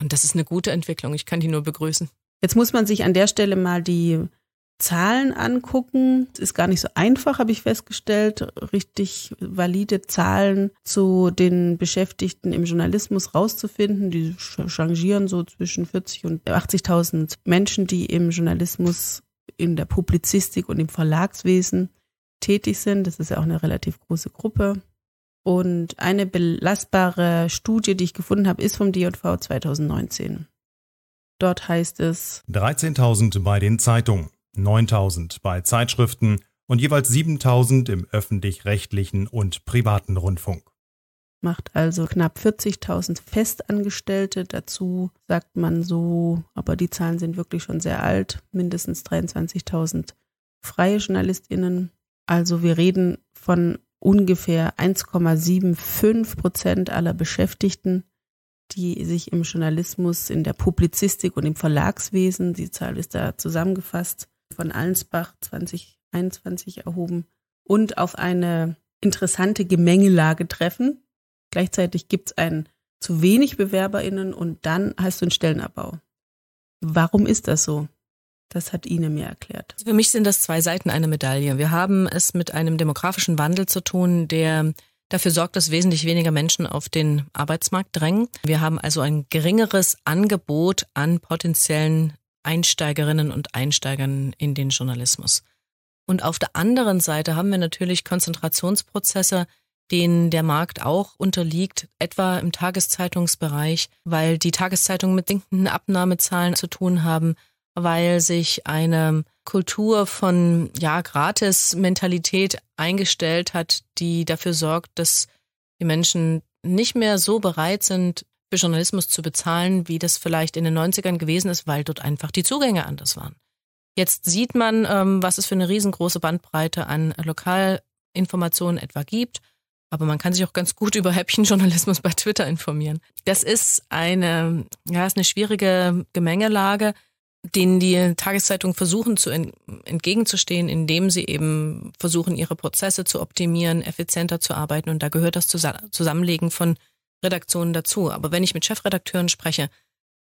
Und das ist eine gute Entwicklung. Ich kann die nur begrüßen. Jetzt muss man sich an der Stelle mal die Zahlen angucken. Es ist gar nicht so einfach, habe ich festgestellt, richtig valide Zahlen zu den Beschäftigten im Journalismus rauszufinden. Die changieren so zwischen 40 und 80.000 Menschen, die im Journalismus, in der Publizistik und im Verlagswesen tätig sind. Das ist ja auch eine relativ große Gruppe. Und eine belastbare Studie, die ich gefunden habe, ist vom DJV 2019. Dort heißt es 13.000 bei den Zeitungen. 9000 bei Zeitschriften und jeweils 7000 im öffentlich-rechtlichen und privaten Rundfunk. Macht also knapp 40.000 Festangestellte. Dazu sagt man so, aber die Zahlen sind wirklich schon sehr alt, mindestens 23.000 freie JournalistInnen. Also wir reden von ungefähr 1,75 Prozent aller Beschäftigten, die sich im Journalismus, in der Publizistik und im Verlagswesen, die Zahl ist da zusammengefasst, von Allensbach 2021 erhoben und auf eine interessante Gemengelage treffen. Gleichzeitig gibt es ein zu wenig BewerberInnen und dann hast du einen Stellenabbau. Warum ist das so? Das hat Ine mir erklärt. Für mich sind das zwei Seiten einer Medaille. Wir haben es mit einem demografischen Wandel zu tun, der dafür sorgt, dass wesentlich weniger Menschen auf den Arbeitsmarkt drängen. Wir haben also ein geringeres Angebot an potenziellen Einsteigerinnen und Einsteigern in den Journalismus. Und auf der anderen Seite haben wir natürlich Konzentrationsprozesse, denen der Markt auch unterliegt, etwa im Tageszeitungsbereich, weil die Tageszeitungen mit sinkenden Abnahmezahlen zu tun haben, weil sich eine Kultur von ja Gratis-Mentalität eingestellt hat, die dafür sorgt, dass die Menschen nicht mehr so bereit sind, für Journalismus zu bezahlen, wie das vielleicht in den 90ern gewesen ist, weil dort einfach die Zugänge anders waren. Jetzt sieht man, ähm, was es für eine riesengroße Bandbreite an Lokalinformationen etwa gibt. Aber man kann sich auch ganz gut über Häppchenjournalismus bei Twitter informieren. Das ist eine, ja, ist eine schwierige Gemengelage, denen die Tageszeitungen versuchen zu entgegenzustehen, indem sie eben versuchen, ihre Prozesse zu optimieren, effizienter zu arbeiten. Und da gehört das Zusammenlegen von Redaktionen dazu. Aber wenn ich mit Chefredakteuren spreche,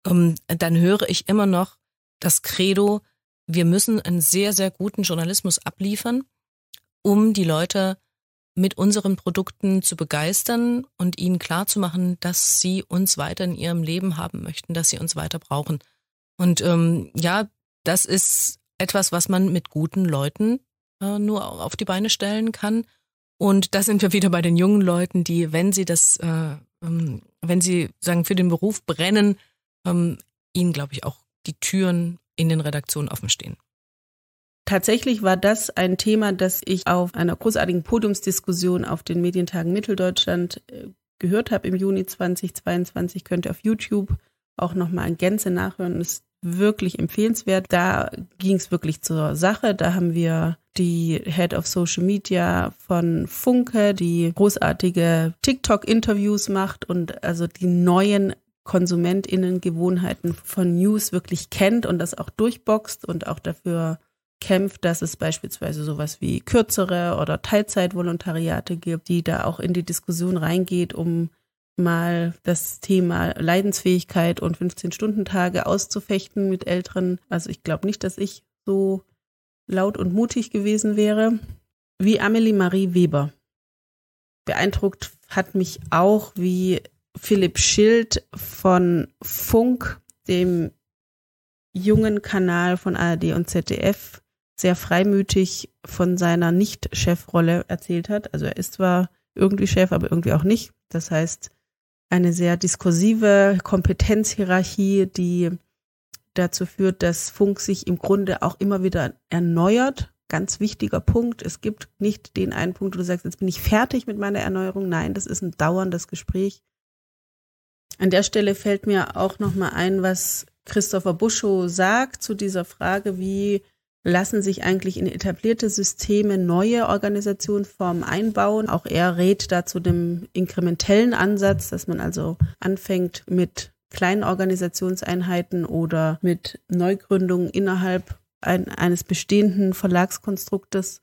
ähm, dann höre ich immer noch das Credo, wir müssen einen sehr, sehr guten Journalismus abliefern, um die Leute mit unseren Produkten zu begeistern und ihnen klarzumachen, dass sie uns weiter in ihrem Leben haben möchten, dass sie uns weiter brauchen. Und ähm, ja, das ist etwas, was man mit guten Leuten äh, nur auf die Beine stellen kann. Und da sind wir wieder bei den jungen Leuten, die, wenn sie das, äh, wenn sie sagen, für den Beruf brennen, ähm, ihnen, glaube ich, auch die Türen in den Redaktionen offen stehen. Tatsächlich war das ein Thema, das ich auf einer großartigen Podiumsdiskussion auf den Medientagen Mitteldeutschland äh, gehört habe im Juni 2022. Könnt ihr auf YouTube auch nochmal in Gänze nachhören. Ist wirklich empfehlenswert. Da ging es wirklich zur Sache. Da haben wir die Head of Social Media von Funke, die großartige TikTok-Interviews macht und also die neuen KonsumentInnen-Gewohnheiten von News wirklich kennt und das auch durchboxt und auch dafür kämpft, dass es beispielsweise sowas wie kürzere oder Teilzeitvolontariate gibt, die da auch in die Diskussion reingeht, um mal das Thema Leidensfähigkeit und 15-Stunden-Tage auszufechten mit Älteren. Also ich glaube nicht, dass ich so laut und mutig gewesen wäre wie Amelie Marie Weber. Beeindruckt hat mich auch, wie Philipp Schild von Funk, dem jungen Kanal von ARD und ZDF, sehr freimütig von seiner Nicht-Chefrolle erzählt hat. Also er ist zwar irgendwie Chef, aber irgendwie auch nicht. Das heißt, eine sehr diskursive Kompetenzhierarchie, die dazu führt, dass Funk sich im Grunde auch immer wieder erneuert. Ganz wichtiger Punkt. Es gibt nicht den einen Punkt, wo du sagst, jetzt bin ich fertig mit meiner Erneuerung. Nein, das ist ein dauerndes Gespräch. An der Stelle fällt mir auch nochmal ein, was Christopher Buschow sagt zu dieser Frage, wie lassen sich eigentlich in etablierte Systeme neue Organisationsformen einbauen. Auch er rät da zu dem inkrementellen Ansatz, dass man also anfängt mit kleinen Organisationseinheiten oder mit Neugründungen innerhalb ein, eines bestehenden Verlagskonstruktes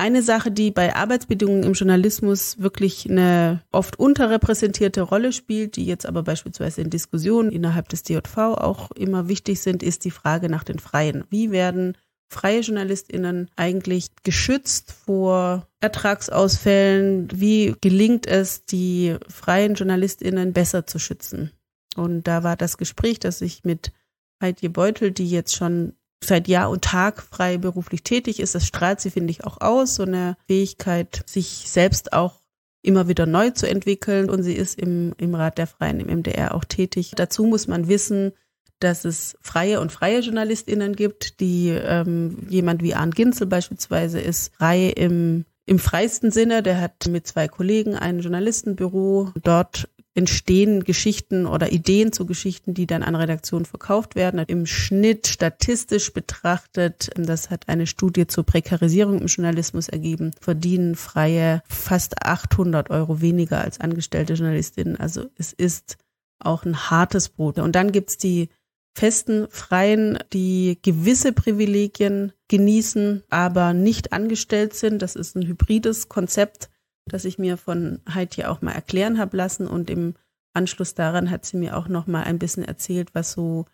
eine Sache, die bei Arbeitsbedingungen im Journalismus wirklich eine oft unterrepräsentierte Rolle spielt, die jetzt aber beispielsweise in Diskussionen innerhalb des DJV auch immer wichtig sind, ist die Frage nach den Freien. Wie werden freie JournalistInnen eigentlich geschützt vor Ertragsausfällen? Wie gelingt es, die freien JournalistInnen besser zu schützen? Und da war das Gespräch, das ich mit Heidje Beutel, die jetzt schon seit Jahr und Tag frei beruflich tätig ist. Das strahlt sie, finde ich, auch aus, so eine Fähigkeit, sich selbst auch immer wieder neu zu entwickeln. Und sie ist im, im Rat der Freien, im MDR auch tätig. Dazu muss man wissen, dass es freie und freie JournalistInnen gibt, die ähm, jemand wie Arndt Ginzel beispielsweise ist frei im im freiesten Sinne, der hat mit zwei Kollegen ein Journalistenbüro. Dort entstehen Geschichten oder Ideen zu Geschichten, die dann an Redaktionen verkauft werden. Im Schnitt statistisch betrachtet, das hat eine Studie zur Prekarisierung im Journalismus ergeben, verdienen Freie fast 800 Euro weniger als angestellte Journalistinnen. Also es ist auch ein hartes Brot. Und dann gibt's die festen Freien, die gewisse Privilegien genießen, aber nicht angestellt sind. Das ist ein hybrides Konzept das ich mir von Heidi auch mal erklären habe lassen und im Anschluss daran hat sie mir auch noch mal ein bisschen erzählt, was so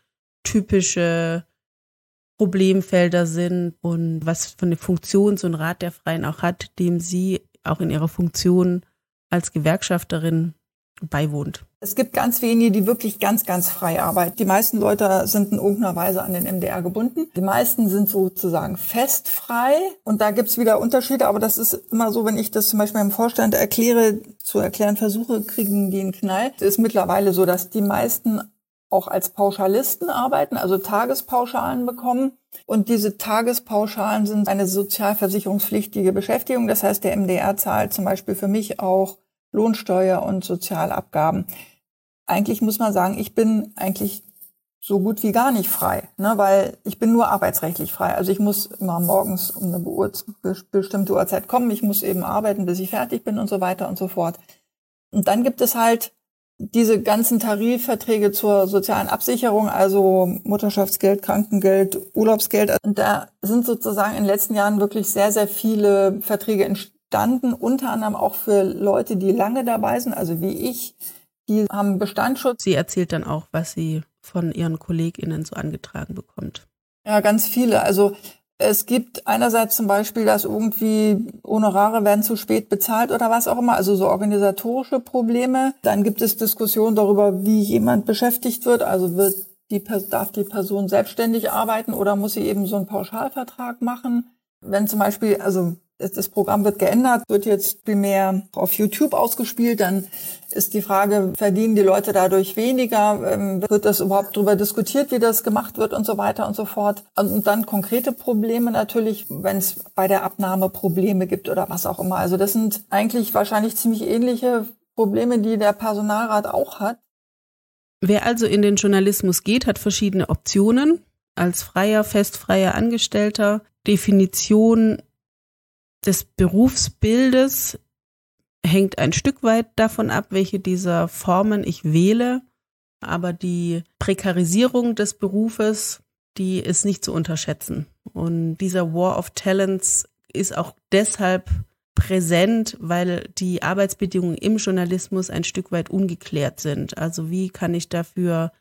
typische Problemfelder sind und was für eine Funktion so ein Rat der Freien auch hat, dem sie auch in ihrer Funktion als Gewerkschafterin beiwohnt. Es gibt ganz wenige, die wirklich ganz, ganz frei arbeiten. Die meisten Leute sind in irgendeiner Weise an den MDR gebunden. Die meisten sind sozusagen festfrei. Und da gibt's wieder Unterschiede. Aber das ist immer so, wenn ich das zum Beispiel im Vorstand erkläre, zu erklären versuche, kriegen die einen Knall. Es ist mittlerweile so, dass die meisten auch als Pauschalisten arbeiten, also Tagespauschalen bekommen. Und diese Tagespauschalen sind eine sozialversicherungspflichtige Beschäftigung. Das heißt, der MDR zahlt zum Beispiel für mich auch Lohnsteuer und Sozialabgaben. Eigentlich muss man sagen, ich bin eigentlich so gut wie gar nicht frei, ne, weil ich bin nur arbeitsrechtlich frei. Also ich muss immer morgens um eine bestimmte Uhrzeit kommen, ich muss eben arbeiten, bis ich fertig bin und so weiter und so fort. Und dann gibt es halt diese ganzen Tarifverträge zur sozialen Absicherung, also Mutterschaftsgeld, Krankengeld, Urlaubsgeld. Und da sind sozusagen in den letzten Jahren wirklich sehr, sehr viele Verträge entstanden, unter anderem auch für Leute, die lange dabei sind, also wie ich, die haben Bestandsschutz. Sie erzählt dann auch, was sie von ihren KollegInnen so angetragen bekommt. Ja, ganz viele. Also es gibt einerseits zum Beispiel, dass irgendwie Honorare werden zu spät bezahlt oder was auch immer, also so organisatorische Probleme. Dann gibt es Diskussionen darüber, wie jemand beschäftigt wird. Also wird die, darf die Person selbstständig arbeiten oder muss sie eben so einen Pauschalvertrag machen? Wenn zum Beispiel, also das Programm wird geändert, wird jetzt mehr auf YouTube ausgespielt, dann ist die Frage, verdienen die Leute dadurch weniger? Ähm, wird das überhaupt darüber diskutiert, wie das gemacht wird und so weiter und so fort? Und dann konkrete Probleme natürlich, wenn es bei der Abnahme Probleme gibt oder was auch immer. Also das sind eigentlich wahrscheinlich ziemlich ähnliche Probleme, die der Personalrat auch hat. Wer also in den Journalismus geht, hat verschiedene Optionen. Als freier, festfreier Angestellter, Definition des Berufsbildes hängt ein Stück weit davon ab, welche dieser Formen ich wähle. Aber die Prekarisierung des Berufes, die ist nicht zu unterschätzen. Und dieser War of Talents ist auch deshalb präsent, weil die Arbeitsbedingungen im Journalismus ein Stück weit ungeklärt sind. Also wie kann ich dafür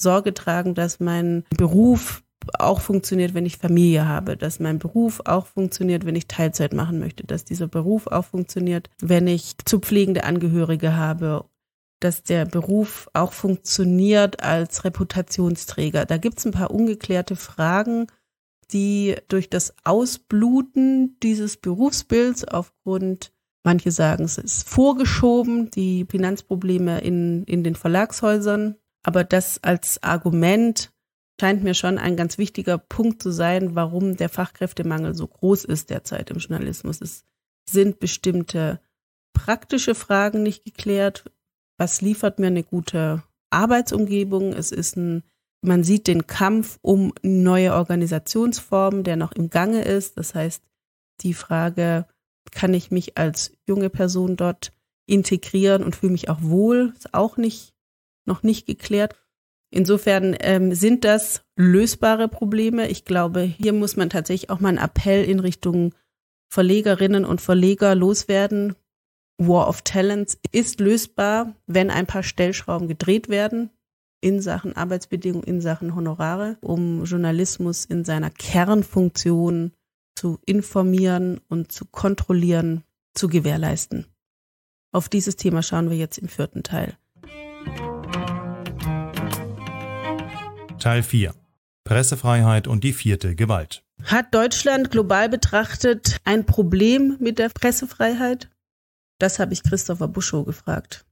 Sorge tragen, dass mein Beruf auch funktioniert, wenn ich Familie habe, dass mein Beruf auch funktioniert, wenn ich Teilzeit machen möchte, dass dieser Beruf auch funktioniert, wenn ich zu pflegende Angehörige habe, dass der Beruf auch funktioniert als Reputationsträger. Da gibt es ein paar ungeklärte Fragen, die durch das Ausbluten dieses Berufsbilds aufgrund, manche sagen, es ist vorgeschoben, die Finanzprobleme in, in den Verlagshäusern, aber das als Argument scheint mir schon ein ganz wichtiger Punkt zu sein, warum der Fachkräftemangel so groß ist derzeit im Journalismus. Es sind bestimmte praktische Fragen nicht geklärt. Was liefert mir eine gute Arbeitsumgebung? Es ist ein, man sieht den Kampf um neue Organisationsformen, der noch im Gange ist. Das heißt, die Frage, kann ich mich als junge Person dort integrieren und fühle mich auch wohl, ist auch nicht, noch nicht geklärt. Insofern ähm, sind das lösbare Probleme. Ich glaube, hier muss man tatsächlich auch mal einen Appell in Richtung Verlegerinnen und Verleger loswerden. War of Talents ist lösbar, wenn ein paar Stellschrauben gedreht werden in Sachen Arbeitsbedingungen, in Sachen Honorare, um Journalismus in seiner Kernfunktion zu informieren und zu kontrollieren, zu gewährleisten. Auf dieses Thema schauen wir jetzt im vierten Teil. Teil 4 Pressefreiheit und die vierte Gewalt. Hat Deutschland global betrachtet ein Problem mit der Pressefreiheit? Das habe ich Christopher Buschow gefragt.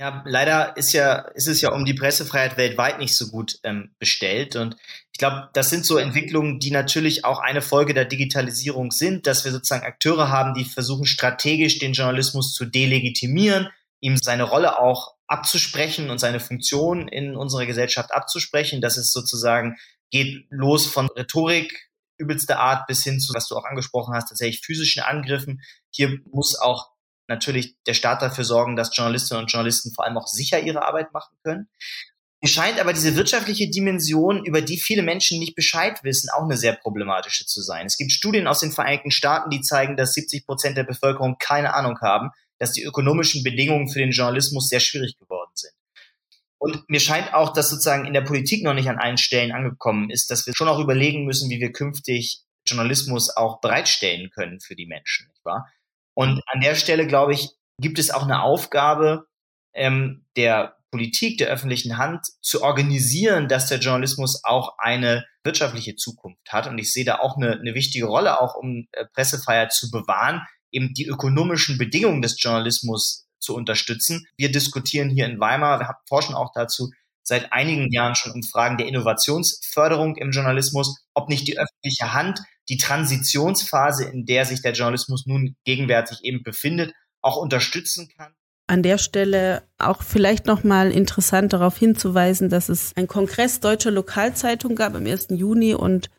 Ja, leider ist ja, ist es ja um die Pressefreiheit weltweit nicht so gut ähm, bestellt. Und ich glaube, das sind so Entwicklungen, die natürlich auch eine Folge der Digitalisierung sind, dass wir sozusagen Akteure haben, die versuchen strategisch den Journalismus zu delegitimieren, ihm seine Rolle auch abzusprechen und seine Funktion in unserer Gesellschaft abzusprechen. Das ist sozusagen, geht los von Rhetorik übelster Art bis hin zu, was du auch angesprochen hast, tatsächlich physischen Angriffen. Hier muss auch natürlich der Staat dafür sorgen, dass Journalistinnen und Journalisten vor allem auch sicher ihre Arbeit machen können. Es scheint aber diese wirtschaftliche Dimension, über die viele Menschen nicht Bescheid wissen, auch eine sehr problematische zu sein. Es gibt Studien aus den Vereinigten Staaten, die zeigen, dass 70 Prozent der Bevölkerung keine Ahnung haben, dass die ökonomischen Bedingungen für den Journalismus sehr schwierig geworden sind. Und mir scheint auch, dass sozusagen in der Politik noch nicht an allen Stellen angekommen ist, dass wir schon auch überlegen müssen, wie wir künftig Journalismus auch bereitstellen können für die Menschen, nicht wahr? Und an der Stelle, glaube ich, gibt es auch eine Aufgabe ähm, der Politik, der öffentlichen Hand zu organisieren, dass der Journalismus auch eine wirtschaftliche Zukunft hat. Und ich sehe da auch eine, eine wichtige Rolle, auch um äh, Pressefreiheit zu bewahren, eben die ökonomischen Bedingungen des Journalismus zu unterstützen. Wir diskutieren hier in Weimar, wir forschen auch dazu seit einigen Jahren schon um Fragen der Innovationsförderung im Journalismus, ob nicht die öffentliche Hand die Transitionsphase, in der sich der Journalismus nun gegenwärtig eben befindet, auch unterstützen kann. An der Stelle auch vielleicht nochmal interessant darauf hinzuweisen, dass es einen Kongress deutscher Lokalzeitung gab am 1. Juni und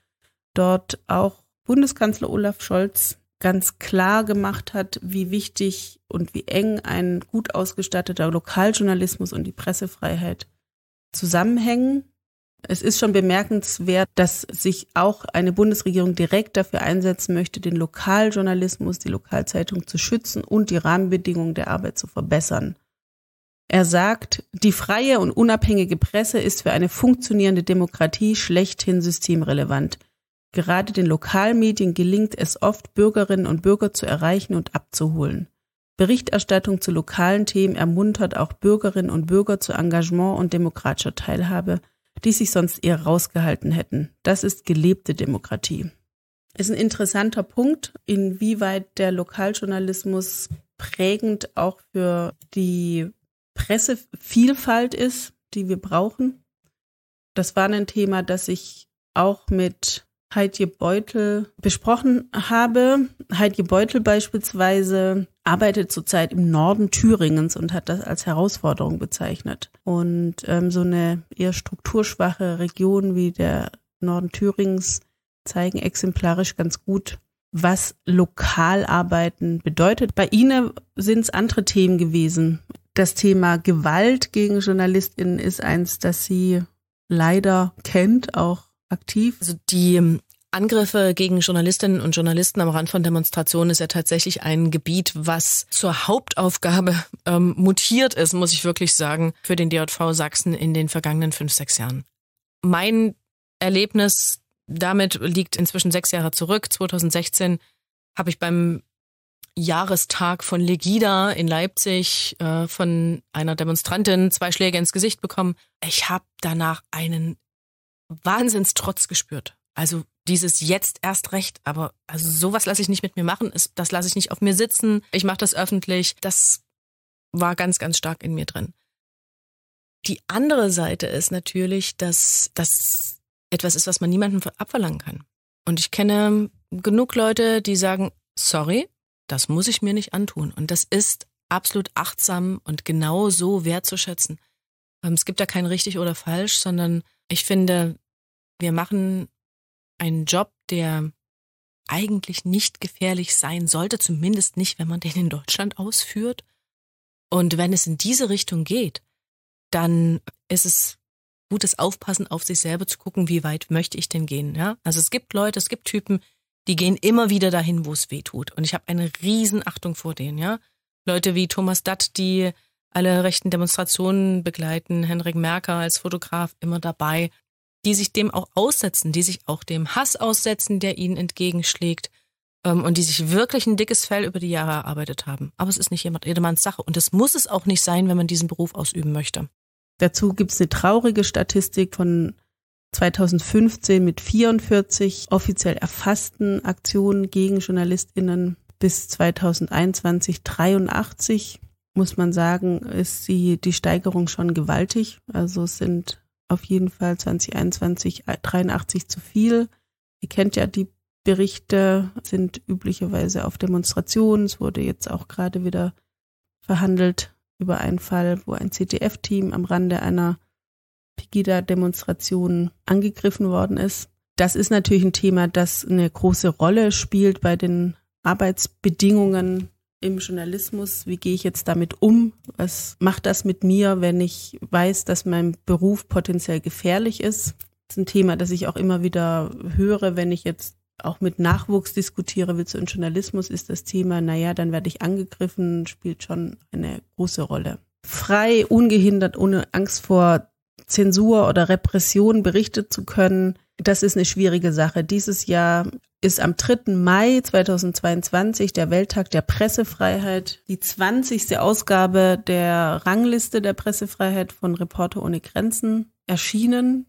dort auch Bundeskanzler Olaf Scholz ganz klar gemacht hat, wie wichtig und wie eng ein gut ausgestatteter Lokaljournalismus und die Pressefreiheit zusammenhängen. Es ist schon bemerkenswert, dass sich auch eine Bundesregierung direkt dafür einsetzen möchte, den Lokaljournalismus, die Lokalzeitung zu schützen und die Rahmenbedingungen der Arbeit zu verbessern. Er sagt, die freie und unabhängige Presse ist für eine funktionierende Demokratie schlechthin systemrelevant. Gerade den Lokalmedien gelingt es oft, Bürgerinnen und Bürger zu erreichen und abzuholen. Berichterstattung zu lokalen Themen ermuntert auch Bürgerinnen und Bürger zu Engagement und demokratischer Teilhabe. die sich sonst eher rausgehalten hätten. Das ist gelebte Demokratie. Ist ein interessanter Punkt, inwieweit der Lokaljournalismus prägend auch für die Pressevielfalt ist, die wir brauchen. Das war ein Thema, das ich auch mit Heidje Beutel besprochen habe. Heidje Beutel beispielsweise arbeitet zurzeit im Norden Thüringens und hat das als Herausforderung bezeichnet. Und ähm, so eine eher strukturschwache Region wie der Norden Thüringens zeigen exemplarisch ganz gut, was Lokalarbeiten bedeutet. Bei Ihnen sind es andere Themen gewesen. Das Thema Gewalt gegen JournalistInnen ist eins, das sie leider kennt, auch aktiv. Also die ähm, Angriffe gegen Journalistinnen und Journalisten am Rand von Demonstrationen ist ja tatsächlich ein Gebiet, was zur Hauptaufgabe ähm, mutiert ist, muss ich wirklich sagen, für den DJV Sachsen in den vergangenen fünf, sechs Jahren. Mein Erlebnis damit liegt inzwischen sechs Jahre zurück. 2016 habe ich beim Jahrestag von Legida in Leipzig äh, von einer Demonstrantin zwei Schläge ins Gesicht bekommen. Ich habe danach einen Wahnsinnstrotz gespürt. Also dieses jetzt erst recht, aber also sowas lasse ich nicht mit mir machen, das lasse ich nicht auf mir sitzen. Ich mache das öffentlich. Das war ganz, ganz stark in mir drin. Die andere Seite ist natürlich, dass das etwas ist, was man niemandem abverlangen kann. Und ich kenne genug Leute, die sagen, sorry, das muss ich mir nicht antun. Und das ist absolut achtsam und genau so wertzuschätzen. Ähm, es gibt da kein richtig oder falsch, sondern ich finde, wir machen einen Job, der eigentlich nicht gefährlich sein sollte, zumindest nicht, wenn man den in Deutschland ausführt. Und wenn es in diese Richtung geht, dann ist es gutes Aufpassen auf sich selber zu gucken, wie weit möchte ich denn gehen. Ja? Also es gibt Leute, es gibt Typen, die gehen immer wieder dahin, wo es weh tut. Und ich habe eine Riesenachtung vor denen. Ja, Leute wie Thomas Datt, die alle rechten Demonstrationen begleiten, Henrik Merker als Fotograf immer dabei die sich dem auch aussetzen, die sich auch dem Hass aussetzen, der ihnen entgegenschlägt ähm, und die sich wirklich ein dickes Fell über die Jahre erarbeitet haben. Aber es ist nicht jedermanns Sache und es muss es auch nicht sein, wenn man diesen Beruf ausüben möchte. Dazu gibt es eine traurige Statistik von 2015 mit 44 offiziell erfassten Aktionen gegen JournalistInnen bis 2021 83 muss man sagen, ist die, die Steigerung schon gewaltig. Also es sind auf jeden Fall 2021 83 zu viel. Ihr kennt ja die Berichte, sind üblicherweise auf Demonstrationen. Es wurde jetzt auch gerade wieder verhandelt über einen Fall, wo ein CTF-Team am Rande einer Pegida-Demonstration angegriffen worden ist. Das ist natürlich ein Thema, das eine große Rolle spielt bei den Arbeitsbedingungen im Journalismus, wie gehe ich jetzt damit um? Was macht das mit mir, wenn ich weiß, dass mein Beruf potenziell gefährlich ist? Das ist ein Thema, das ich auch immer wieder höre, wenn ich jetzt auch mit Nachwuchs diskutiere, willst du in Journalismus, ist das Thema, naja, dann werde ich angegriffen, spielt schon eine große Rolle. Frei, ungehindert, ohne Angst vor Zensur oder Repression berichtet zu können, das ist eine schwierige Sache. Dieses Jahr ist am 3. Mai 2022 der Welttag der Pressefreiheit, die 20. Ausgabe der Rangliste der Pressefreiheit von Reporter ohne Grenzen erschienen.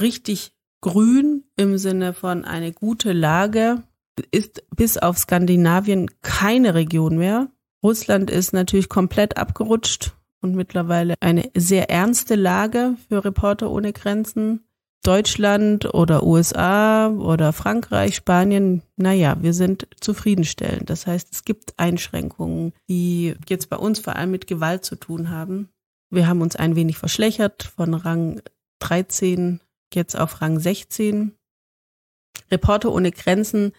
Richtig grün im Sinne von eine gute Lage. Ist bis auf Skandinavien keine Region mehr. Russland ist natürlich komplett abgerutscht und mittlerweile eine sehr ernste Lage für Reporter ohne Grenzen. Deutschland oder USA oder Frankreich, Spanien, naja, wir sind zufriedenstellend. Das heißt, es gibt Einschränkungen, die jetzt bei uns vor allem mit Gewalt zu tun haben. Wir haben uns ein wenig verschlechtert von Rang 13 jetzt auf Rang 16. Reporter ohne Grenzen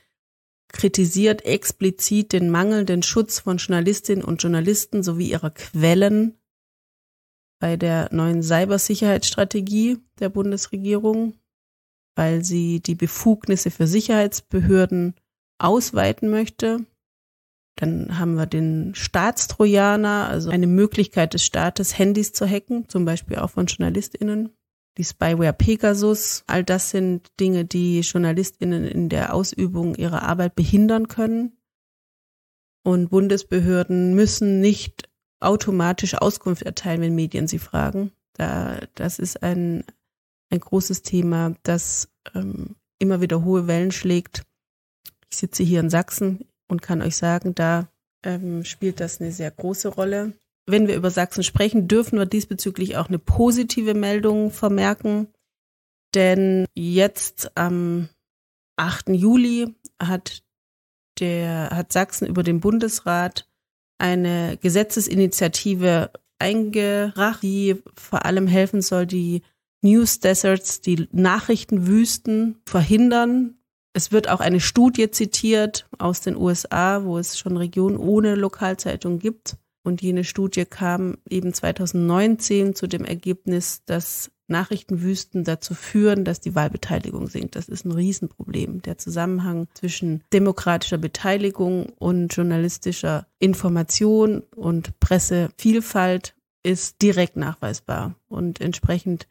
kritisiert explizit den mangelnden Schutz von Journalistinnen und Journalisten sowie ihrer Quellen bei der neuen Cybersicherheitsstrategie der Bundesregierung, weil sie die Befugnisse für Sicherheitsbehörden ausweiten möchte. Dann haben wir den Staatstrojaner, also eine Möglichkeit des Staates, Handys zu hacken, zum Beispiel auch von JournalistInnen. Die Spyware Pegasus, all das sind Dinge, die JournalistInnen in der Ausübung ihrer Arbeit behindern können. Und Bundesbehörden müssen nicht automatisch Auskunft erteilen, wenn Medien sie fragen. Da, das ist ein, ein großes Thema, das ähm, immer wieder hohe Wellen schlägt. Ich sitze hier in Sachsen und kann euch sagen, da ähm, spielt das eine sehr große Rolle. Wenn wir über Sachsen sprechen, dürfen wir diesbezüglich auch eine positive Meldung vermerken. Denn jetzt am 8. Juli hat der, hat Sachsen über den Bundesrat eine Gesetzesinitiative eingebracht, die vor allem helfen soll, die News Deserts, die Nachrichtenwüsten verhindern. Es wird auch eine Studie zitiert aus den USA, wo es schon Regionen ohne Lokalzeitung gibt. Und jene Studie kam eben 2019 zu dem Ergebnis, dass Nachrichtenwüsten dazu führen, dass die Wahlbeteiligung sinkt. Das ist ein Riesenproblem. Der Zusammenhang zwischen demokratischer Beteiligung und journalistischer Information und Pressevielfalt ist direkt nachweisbar. Und entsprechend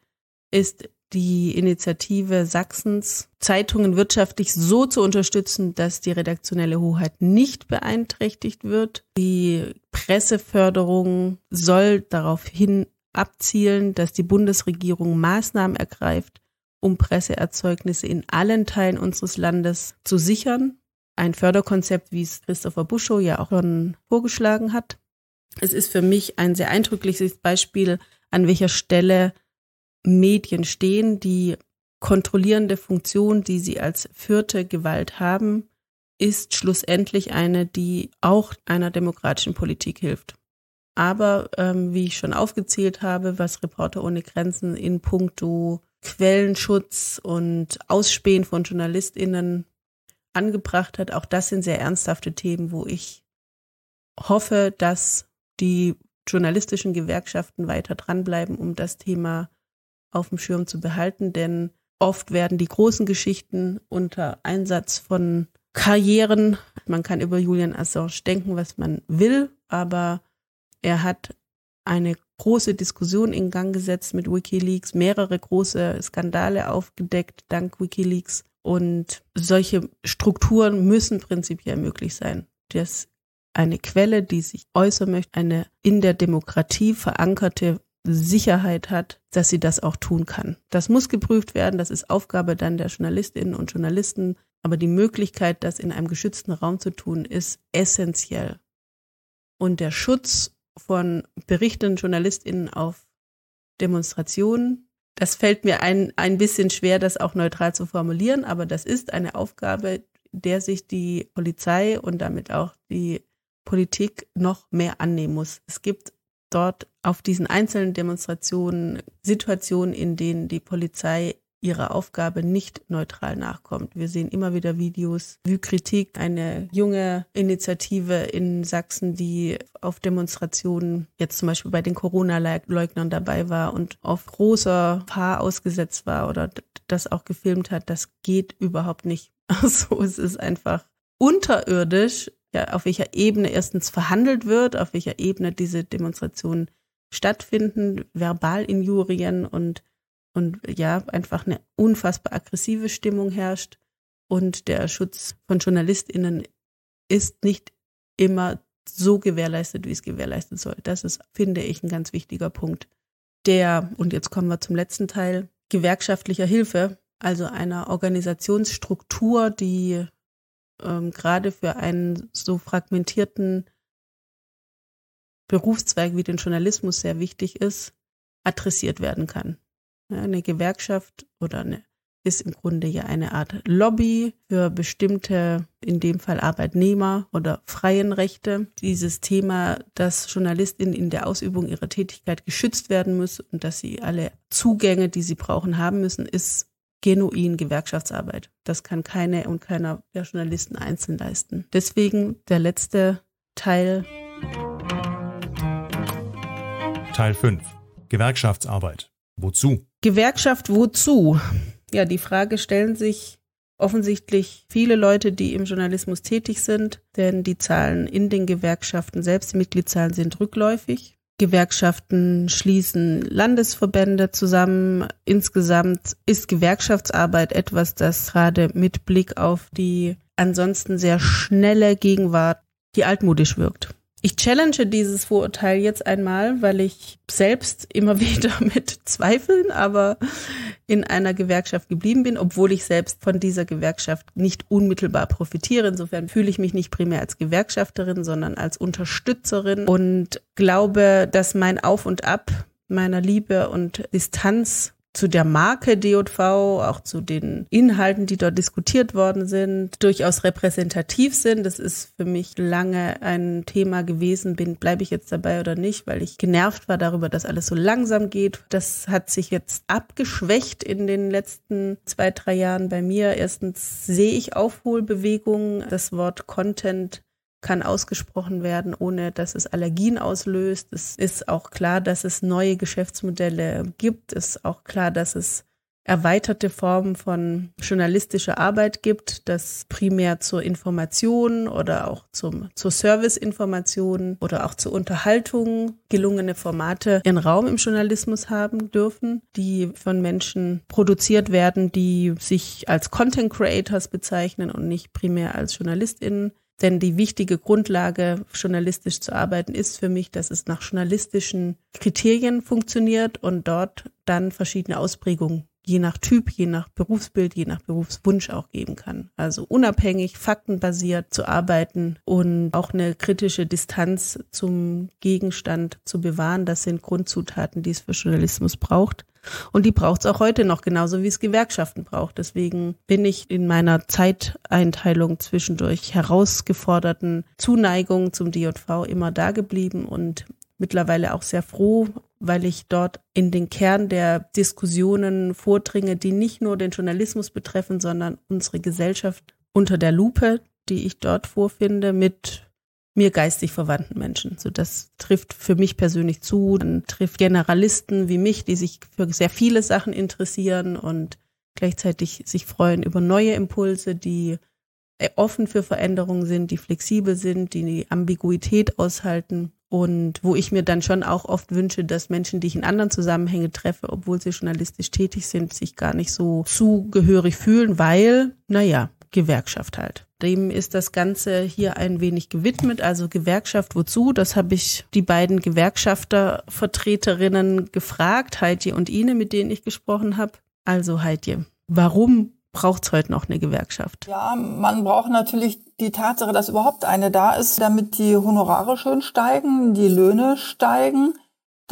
ist die Initiative Sachsens, Zeitungen wirtschaftlich so zu unterstützen, dass die redaktionelle Hoheit nicht beeinträchtigt wird. Die Presseförderung soll darauf hin abzielen, dass die Bundesregierung Maßnahmen ergreift, um Presseerzeugnisse in allen Teilen unseres Landes zu sichern. Ein Förderkonzept, wie es Christopher Buschow ja auch schon vorgeschlagen hat. Es ist für mich ein sehr eindrückliches Beispiel, an welcher Stelle Medien stehen, die kontrollierende Funktion, die sie als vierte Gewalt haben, ist schlussendlich eine, die auch einer demokratischen Politik hilft. Aber ähm, wie ich schon aufgezählt habe, was Reporter ohne Grenzen in puncto Quellenschutz und Ausspähen von JournalistInnen angebracht hat, auch das sind sehr ernsthafte Themen, wo ich hoffe, dass die journalistischen Gewerkschaften weiter dranbleiben, um das Thema auf dem Schirm zu behalten, denn oft werden die großen Geschichten unter Einsatz von Karrieren, man kann über Julian Assange denken, was man will, aber er hat eine große Diskussion in Gang gesetzt mit Wikileaks, mehrere große Skandale aufgedeckt dank Wikileaks und solche Strukturen müssen prinzipiell möglich sein. Das eine Quelle, die sich äußern möchte, eine in der Demokratie verankerte Sicherheit hat, dass sie das auch tun kann. Das muss geprüft werden, das ist Aufgabe dann der Journalistinnen und Journalisten, aber die Möglichkeit, das in einem geschützten Raum zu tun, ist essentiell. Und der Schutz von berichtenden JournalistInnen auf Demonstrationen, das fällt mir ein, ein bisschen schwer, das auch neutral zu formulieren, aber das ist eine Aufgabe, der sich die Polizei und damit auch die Politik noch mehr annehmen muss. Es gibt dort auf diesen einzelnen Demonstrationen Situationen, in denen die Polizei ihrer Aufgabe nicht neutral nachkommt. Wir sehen immer wieder Videos, wie Kritik, eine junge Initiative in Sachsen, die auf Demonstrationen jetzt zum Beispiel bei den Corona-Leugnern dabei war und auf großer Paar ausgesetzt war oder das auch gefilmt hat. Das geht überhaupt nicht. Also es ist einfach unterirdisch, ja, auf welcher Ebene erstens verhandelt wird, auf welcher Ebene diese Demonstrationen stattfinden, Verbalinjurien und, und ja, einfach eine unfassbar aggressive Stimmung herrscht. Und der Schutz von JournalistInnen ist nicht immer so gewährleistet, wie es gewährleistet soll. Das ist, finde ich, ein ganz wichtiger Punkt. Der, und jetzt kommen wir zum letzten Teil, gewerkschaftlicher Hilfe, also einer Organisationsstruktur, die ähm, gerade für einen so fragmentierten Berufszweig wie den Journalismus sehr wichtig ist, adressiert werden kann. Eine Gewerkschaft oder eine ist im Grunde ja eine Art Lobby für bestimmte, in dem Fall Arbeitnehmer oder freien Rechte. Dieses Thema, dass Journalistinnen in der Ausübung ihrer Tätigkeit geschützt werden müssen und dass sie alle Zugänge, die sie brauchen, haben müssen, ist genuin Gewerkschaftsarbeit. Das kann keine und keiner der Journalisten einzeln leisten. Deswegen der letzte Teil. Teil 5. Gewerkschaftsarbeit. Wozu? Gewerkschaft wozu? Ja, die Frage stellen sich offensichtlich viele Leute, die im Journalismus tätig sind, denn die Zahlen in den Gewerkschaften selbst, die Mitgliedszahlen sind rückläufig. Gewerkschaften schließen Landesverbände zusammen. Insgesamt ist Gewerkschaftsarbeit etwas, das gerade mit Blick auf die ansonsten sehr schnelle Gegenwart, die altmodisch wirkt. Ich challenge dieses Vorurteil jetzt einmal, weil ich selbst immer wieder mit Zweifeln, aber in einer Gewerkschaft geblieben bin, obwohl ich selbst von dieser Gewerkschaft nicht unmittelbar profitiere. Insofern fühle ich mich nicht primär als Gewerkschafterin, sondern als Unterstützerin und glaube, dass mein Auf und Ab meiner Liebe und Distanz zu der Marke DJV, auch zu den Inhalten, die dort diskutiert worden sind, durchaus repräsentativ sind. Das ist für mich lange ein Thema gewesen. Bin, bleibe ich jetzt dabei oder nicht, weil ich genervt war darüber, dass alles so langsam geht. Das hat sich jetzt abgeschwächt in den letzten zwei, drei Jahren bei mir. Erstens sehe ich Aufholbewegungen. Das Wort Content kann ausgesprochen werden, ohne dass es Allergien auslöst. Es ist auch klar, dass es neue Geschäftsmodelle gibt. Es ist auch klar, dass es erweiterte Formen von journalistischer Arbeit gibt, das primär zur Information oder auch zum, zur Serviceinformation oder auch zur Unterhaltung gelungene Formate ihren Raum im Journalismus haben dürfen, die von Menschen produziert werden, die sich als Content Creators bezeichnen und nicht primär als JournalistInnen. Denn die wichtige Grundlage, journalistisch zu arbeiten, ist für mich, dass es nach journalistischen Kriterien funktioniert und dort dann verschiedene Ausprägungen je nach Typ, je nach Berufsbild, je nach Berufswunsch auch geben kann. Also unabhängig, faktenbasiert zu arbeiten und auch eine kritische Distanz zum Gegenstand zu bewahren, das sind Grundzutaten, die es für Journalismus braucht. Und die braucht es auch heute noch, genauso wie es Gewerkschaften braucht. Deswegen bin ich in meiner Zeiteinteilung zwischendurch herausgeforderten Zuneigung zum DJV immer da geblieben und mittlerweile auch sehr froh, weil ich dort in den Kern der Diskussionen vordringe, die nicht nur den Journalismus betreffen, sondern unsere Gesellschaft unter der Lupe, die ich dort vorfinde, mit mir geistig verwandten Menschen. So das trifft für mich persönlich zu. Dann trifft Generalisten wie mich, die sich für sehr viele Sachen interessieren und gleichzeitig sich freuen über neue Impulse, die offen für Veränderungen sind, die flexibel sind, die die Ambiguität aushalten und wo ich mir dann schon auch oft wünsche, dass Menschen, die ich in anderen Zusammenhängen treffe, obwohl sie journalistisch tätig sind, sich gar nicht so zugehörig fühlen, weil, naja, Gewerkschaft halt. Dem ist das Ganze hier ein wenig gewidmet. Also Gewerkschaft wozu? Das habe ich die beiden Gewerkschaftervertreterinnen gefragt, Heidje und Ine, mit denen ich gesprochen habe. Also Heidje, warum braucht es heute noch eine Gewerkschaft? Ja, man braucht natürlich die Tatsache, dass überhaupt eine da ist, damit die Honorare schön steigen, die Löhne steigen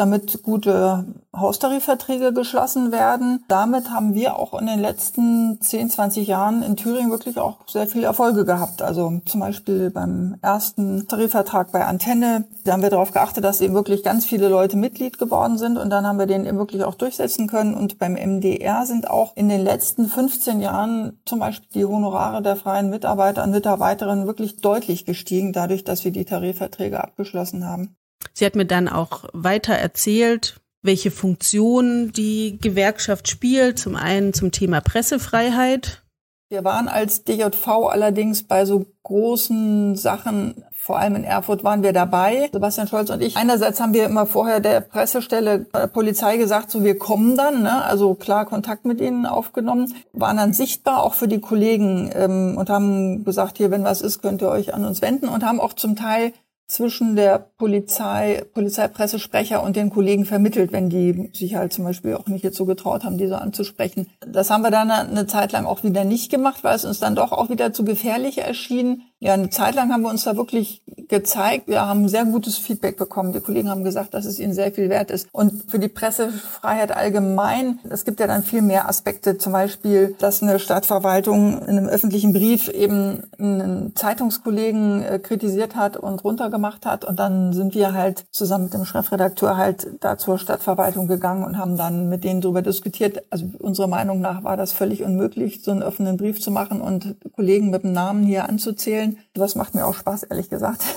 damit gute Haustarifverträge geschlossen werden. Damit haben wir auch in den letzten 10, 20 Jahren in Thüringen wirklich auch sehr viele Erfolge gehabt. Also zum Beispiel beim ersten Tarifvertrag bei Antenne, da haben wir darauf geachtet, dass eben wirklich ganz viele Leute Mitglied geworden sind und dann haben wir den eben wirklich auch durchsetzen können. Und beim MDR sind auch in den letzten 15 Jahren zum Beispiel die Honorare der freien Mitarbeiter und Mitarbeiterinnen wirklich deutlich gestiegen, dadurch, dass wir die Tarifverträge abgeschlossen haben. Sie hat mir dann auch weiter erzählt, welche Funktion die Gewerkschaft spielt. Zum einen zum Thema Pressefreiheit. Wir waren als DJV allerdings bei so großen Sachen, vor allem in Erfurt waren wir dabei, Sebastian Scholz und ich. Einerseits haben wir immer vorher der Pressestelle der Polizei gesagt, so wir kommen dann, ne? also klar Kontakt mit ihnen aufgenommen, waren dann sichtbar auch für die Kollegen ähm, und haben gesagt, hier, wenn was ist, könnt ihr euch an uns wenden und haben auch zum Teil zwischen der Polizei, Polizeipressesprecher und den Kollegen vermittelt, wenn die sich halt zum Beispiel auch nicht jetzt so getraut haben, diese anzusprechen. Das haben wir dann eine Zeit lang auch wieder nicht gemacht, weil es uns dann doch auch wieder zu gefährlich erschien. Ja, eine Zeit lang haben wir uns da wirklich gezeigt. Wir haben sehr gutes Feedback bekommen. Die Kollegen haben gesagt, dass es ihnen sehr viel wert ist. Und für die Pressefreiheit allgemein, es gibt ja dann viel mehr Aspekte. Zum Beispiel, dass eine Stadtverwaltung in einem öffentlichen Brief eben einen Zeitungskollegen äh, kritisiert hat und runtergemacht hat. Und dann sind wir halt zusammen mit dem Chefredakteur halt da zur Stadtverwaltung gegangen und haben dann mit denen darüber diskutiert. Also unserer Meinung nach war das völlig unmöglich, so einen offenen Brief zu machen und Kollegen mit dem Namen hier anzuzählen. Das macht mir auch Spaß, ehrlich gesagt.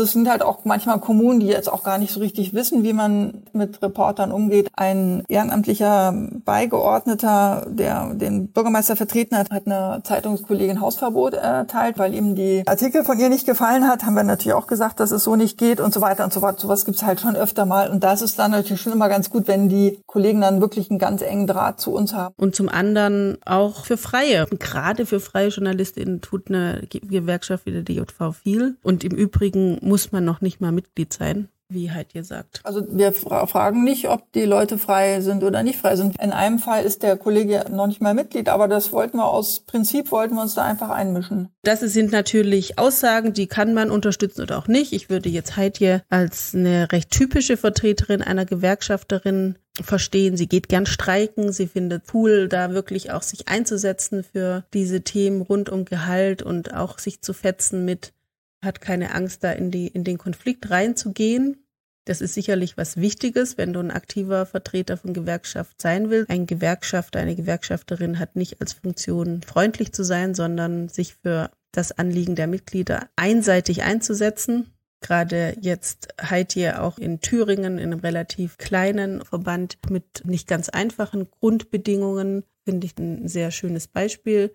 Es sind halt auch manchmal Kommunen, die jetzt auch gar nicht so richtig wissen, wie man mit Reportern umgeht. Ein ehrenamtlicher Beigeordneter, der den Bürgermeister vertreten hat, hat einer Zeitungskollegin Hausverbot erteilt, weil ihm die Artikel von ihr nicht gefallen hat. Haben wir natürlich auch gesagt, dass es so nicht geht und so weiter und so fort. Sowas gibt's halt schon öfter mal. Und das ist dann natürlich schon immer ganz gut, wenn die Kollegen dann wirklich einen ganz engen Draht zu uns haben. Und zum anderen auch für Freie. Gerade für freie JournalistInnen tut eine Gewerkschaft Gewerkschaft wie der DJV viel. Und im Übrigen muss man noch nicht mal Mitglied sein wie halt ihr sagt. Also wir fra fragen nicht, ob die Leute frei sind oder nicht frei sind. In einem Fall ist der Kollege noch nicht mal Mitglied, aber das wollten wir aus Prinzip, wollten wir uns da einfach einmischen. Das sind natürlich Aussagen, die kann man unterstützen oder auch nicht. Ich würde jetzt Heidje als eine recht typische Vertreterin einer Gewerkschafterin verstehen. Sie geht gern streiken. Sie findet cool, da wirklich auch sich einzusetzen für diese Themen rund um Gehalt und auch sich zu fetzen mit hat keine Angst, da in, die, in den Konflikt reinzugehen. Das ist sicherlich was Wichtiges, wenn du ein aktiver Vertreter von Gewerkschaft sein willst. Ein Gewerkschafter, eine Gewerkschafterin hat nicht als Funktion freundlich zu sein, sondern sich für das Anliegen der Mitglieder einseitig einzusetzen. Gerade jetzt hier auch in Thüringen in einem relativ kleinen Verband mit nicht ganz einfachen Grundbedingungen finde ich ein sehr schönes Beispiel.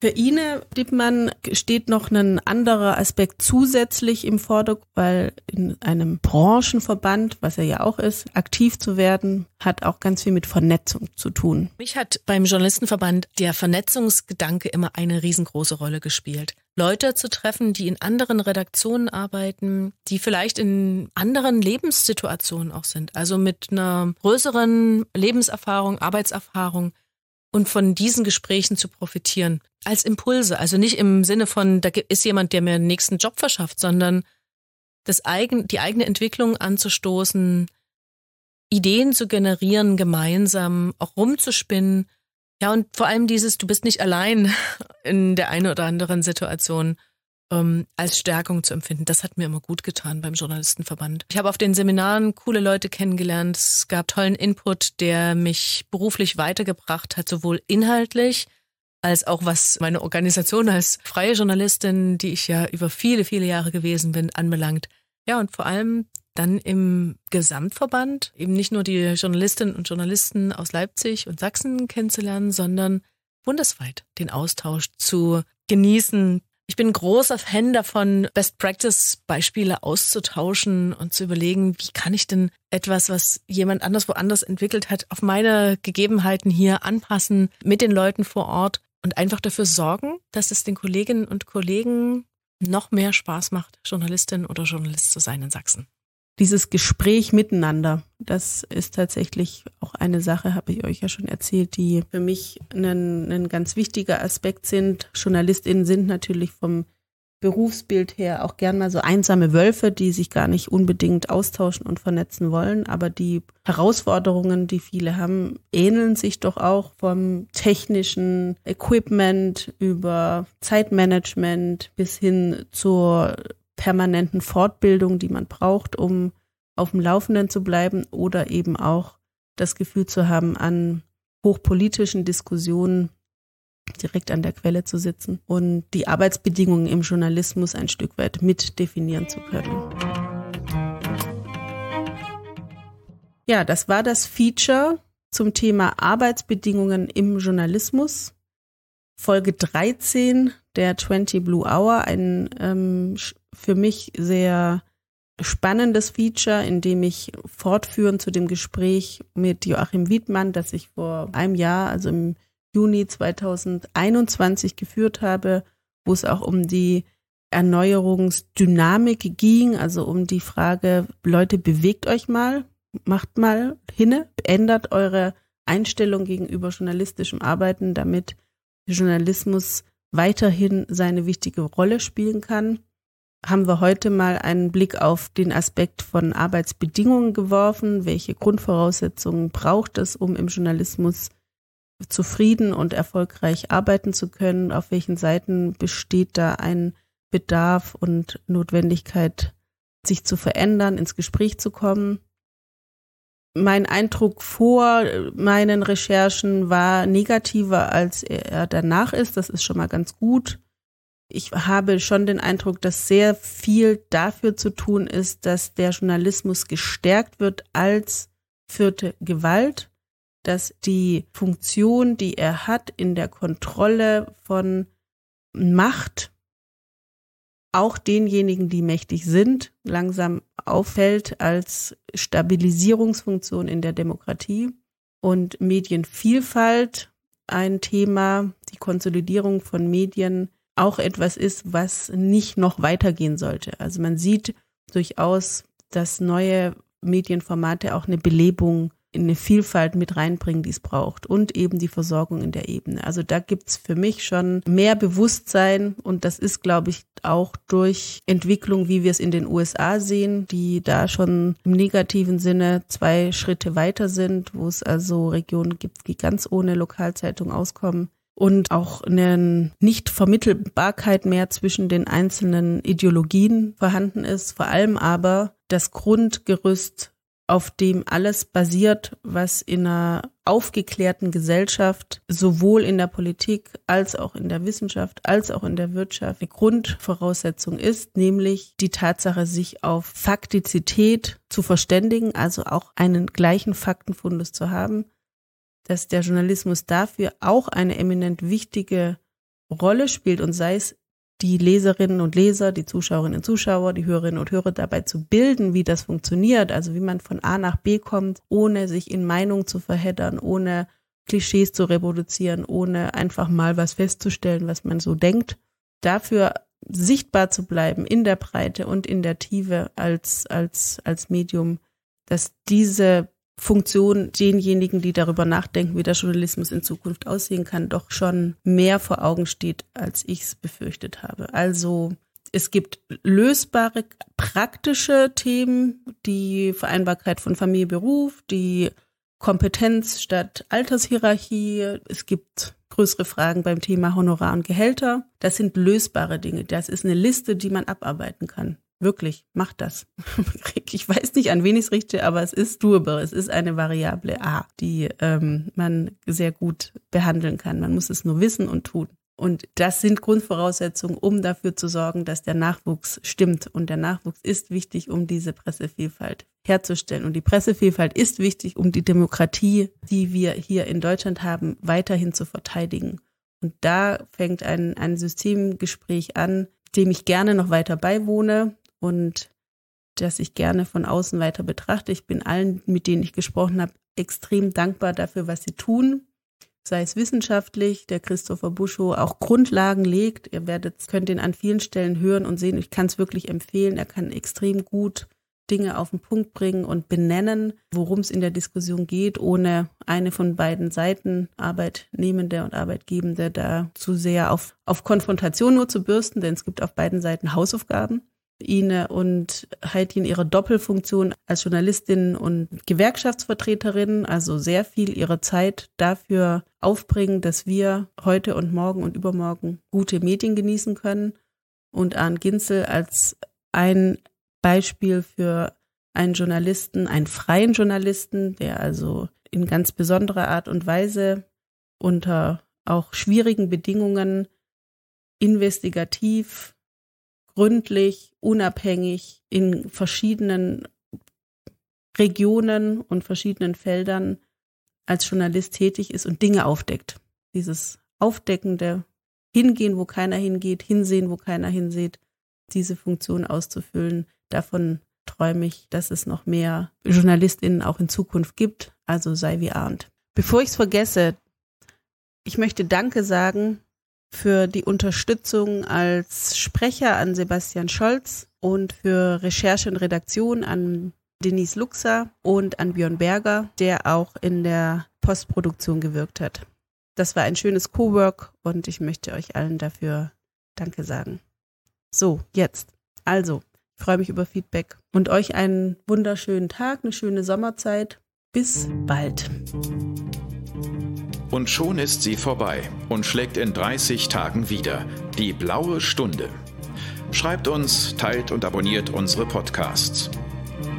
Für Ine Dippmann steht noch ein anderer Aspekt zusätzlich im Vordergrund, weil in einem Branchenverband, was er ja auch ist, aktiv zu werden, hat auch ganz viel mit Vernetzung zu tun. Mich hat beim Journalistenverband der Vernetzungsgedanke immer eine riesengroße Rolle gespielt. Leute zu treffen, die in anderen Redaktionen arbeiten, die vielleicht in anderen Lebenssituationen auch sind, also mit einer größeren Lebenserfahrung, Arbeitserfahrung und von diesen Gesprächen zu profitieren. Als Impulse. Also nicht im Sinne von, da ist jemand, der mir einen nächsten Job verschafft, sondern das eigen, die eigene Entwicklung anzustoßen, Ideen zu generieren, gemeinsam auch rumzuspinnen. Ja, und vor allem dieses, du bist nicht allein in der einen oder anderen Situation ähm, als Stärkung zu empfinden. Das hat mir immer gut getan beim Journalistenverband. Ich habe auf den Seminaren coole Leute kennengelernt. Es gab tollen Input, der mich beruflich weitergebracht hat, sowohl inhaltlich als auch was meine Organisation als freie Journalistin, die ich ja über viele, viele Jahre gewesen bin, anbelangt. Ja, und vor allem dann im Gesamtverband eben nicht nur die Journalistinnen und Journalisten aus Leipzig und Sachsen kennenzulernen, sondern bundesweit den Austausch zu genießen, ich bin großer Fan davon, Best Practice Beispiele auszutauschen und zu überlegen, wie kann ich denn etwas, was jemand anders woanders entwickelt hat, auf meine Gegebenheiten hier anpassen mit den Leuten vor Ort und einfach dafür sorgen, dass es den Kolleginnen und Kollegen noch mehr Spaß macht, Journalistin oder Journalist zu sein in Sachsen dieses Gespräch miteinander, das ist tatsächlich auch eine Sache, habe ich euch ja schon erzählt, die für mich ein, ganz wichtiger Aspekt sind. JournalistInnen sind natürlich vom Berufsbild her auch gern mal so einsame Wölfe, die sich gar nicht unbedingt austauschen und vernetzen wollen. Aber die Herausforderungen, die viele haben, ähneln sich doch auch vom technischen Equipment über Zeitmanagement bis hin zur permanenten Fortbildung, die man braucht, um auf dem Laufenden zu bleiben oder eben auch das Gefühl zu haben, an hochpolitischen Diskussionen direkt an der Quelle zu sitzen und die Arbeitsbedingungen im Journalismus ein Stück weit mit definieren zu können. Ja, das war das Feature zum Thema Arbeitsbedingungen im Journalismus. Folge 13 der 20 Blue Hour, ein ähm, für mich sehr spannendes Feature, in dem ich fortführend zu dem Gespräch mit Joachim Wiedmann, das ich vor einem Jahr, also im Juni 2021 geführt habe, wo es auch um die Erneuerungsdynamik ging, also um die Frage, Leute, bewegt euch mal, macht mal hinne, ändert eure Einstellung gegenüber journalistischem Arbeiten, damit Journalismus weiterhin seine wichtige Rolle spielen kann haben wir heute mal einen Blick auf den Aspekt von Arbeitsbedingungen geworfen. Welche Grundvoraussetzungen braucht es, um im Journalismus zufrieden und erfolgreich arbeiten zu können? Auf welchen Seiten besteht da ein Bedarf und Notwendigkeit, sich zu verändern, ins Gespräch zu kommen? Mein Eindruck vor meinen Recherchen war negativer, als er danach ist. Das ist schon mal ganz gut ich habe schon den Eindruck, dass sehr viel dafür zu tun ist, dass der Journalismus gestärkt wird als vierte Gewalt, dass die Funktion, die er hat in der Kontrolle von Macht, auch denjenigen, die mächtig sind, langsam auffällt als Stabilisierungsfunktion in der Demokratie. Und Medienvielfalt ein Thema, die Konsolidierung von Medien auch etwas ist, was nicht noch weitergehen sollte. Also man sieht durchaus, dass neue Medienformate auch eine Belebung in eine Vielfalt mit reinbringen, die es braucht und eben die Versorgung in der Ebene. Also da gibt's für mich schon mehr Bewusstsein und das ist, glaube ich, auch durch Entwicklung, wie wir es in den USA sehen, die da schon im negativen Sinne zwei Schritte weiter sind, wo es also Regionen gibt, die ganz ohne Lokalzeitung auskommen und auch eine Nichtvermittelbarkeit mehr zwischen den einzelnen Ideologien vorhanden ist, vor allem aber das Grundgerüst, auf dem alles basiert, was in einer aufgeklärten Gesellschaft sowohl in der Politik als auch in der Wissenschaft als auch in der Wirtschaft eine Grundvoraussetzung ist, nämlich die Tatsache, sich auf Faktizität zu verständigen, also auch einen gleichen Faktenfundus zu haben dass der Journalismus dafür auch eine eminent wichtige Rolle spielt und sei es die Leserinnen und Leser, die Zuschauerinnen und Zuschauer, die Hörerinnen und Hörer dabei zu bilden, wie das funktioniert, also wie man von A nach B kommt, ohne sich in Meinung zu verheddern, ohne Klischees zu reproduzieren, ohne einfach mal was festzustellen, was man so denkt. Dafür sichtbar zu bleiben in der Breite und in der Tiefe als, als, als Medium, dass diese Funktion denjenigen, die darüber nachdenken, wie der Journalismus in Zukunft aussehen kann, doch schon mehr vor Augen steht, als ich es befürchtet habe. Also es gibt lösbare, praktische Themen, die Vereinbarkeit von Familie, Beruf, die Kompetenz statt Altershierarchie. Es gibt größere Fragen beim Thema Honorar und Gehälter. Das sind lösbare Dinge. Das ist eine Liste, die man abarbeiten kann. Wirklich, mach das. ich weiß nicht, an wen ich es richte, aber es ist doable. Es ist eine Variable A, die ähm, man sehr gut behandeln kann. Man muss es nur wissen und tun. Und das sind Grundvoraussetzungen, um dafür zu sorgen, dass der Nachwuchs stimmt. Und der Nachwuchs ist wichtig, um diese Pressevielfalt herzustellen. Und die Pressevielfalt ist wichtig, um die Demokratie, die wir hier in Deutschland haben, weiterhin zu verteidigen. Und da fängt ein, ein Systemgespräch an, dem ich gerne noch weiter beiwohne, und das ich gerne von außen weiter betrachte. Ich bin allen, mit denen ich gesprochen habe, extrem dankbar dafür, was sie tun. Sei es wissenschaftlich, der Christopher Buschow auch Grundlagen legt. Ihr werdet, könnt ihn an vielen Stellen hören und sehen. Ich kann es wirklich empfehlen. Er kann extrem gut Dinge auf den Punkt bringen und benennen, worum es in der Diskussion geht, ohne eine von beiden Seiten, Arbeitnehmende und Arbeitgebende, da zu sehr auf, auf Konfrontation nur zu bürsten, denn es gibt auf beiden Seiten Hausaufgaben. Ine und Heidi in ihrer Doppelfunktion als Journalistin und Gewerkschaftsvertreterin, also sehr viel ihrer Zeit dafür aufbringen, dass wir heute und morgen und übermorgen gute Medien genießen können. Und Arndt Ginzel als ein Beispiel für einen Journalisten, einen freien Journalisten, der also in ganz besonderer Art und Weise unter auch schwierigen Bedingungen investigativ gründlich, unabhängig in verschiedenen Regionen und verschiedenen Feldern als Journalist tätig ist und Dinge aufdeckt. Dieses aufdeckende Hingehen, wo keiner hingeht, hinsehen, wo keiner hinsieht, diese Funktion auszufüllen, davon träume ich, dass es noch mehr JournalistInnen auch in Zukunft gibt, also sei wie Arndt. Bevor ich es vergesse, ich möchte Danke sagen für die Unterstützung als Sprecher an Sebastian Scholz und für Recherche und Redaktion an Denise Luxer und an Björn Berger, der auch in der Postproduktion gewirkt hat. Das war ein schönes Co-Work und ich möchte euch allen dafür Danke sagen. So, jetzt. Also, ich freue mich über Feedback und euch einen wunderschönen Tag, eine schöne Sommerzeit. Bis bald. Und schon ist sie vorbei und schlägt in 30 Tagen wieder. Die blaue Stunde. Schreibt uns, teilt und abonniert unsere Podcasts.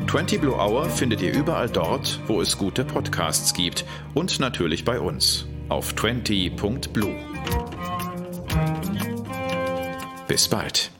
20 Blue Hour findet ihr überall dort, wo es gute Podcasts gibt und natürlich bei uns auf 20.blue. Bis bald.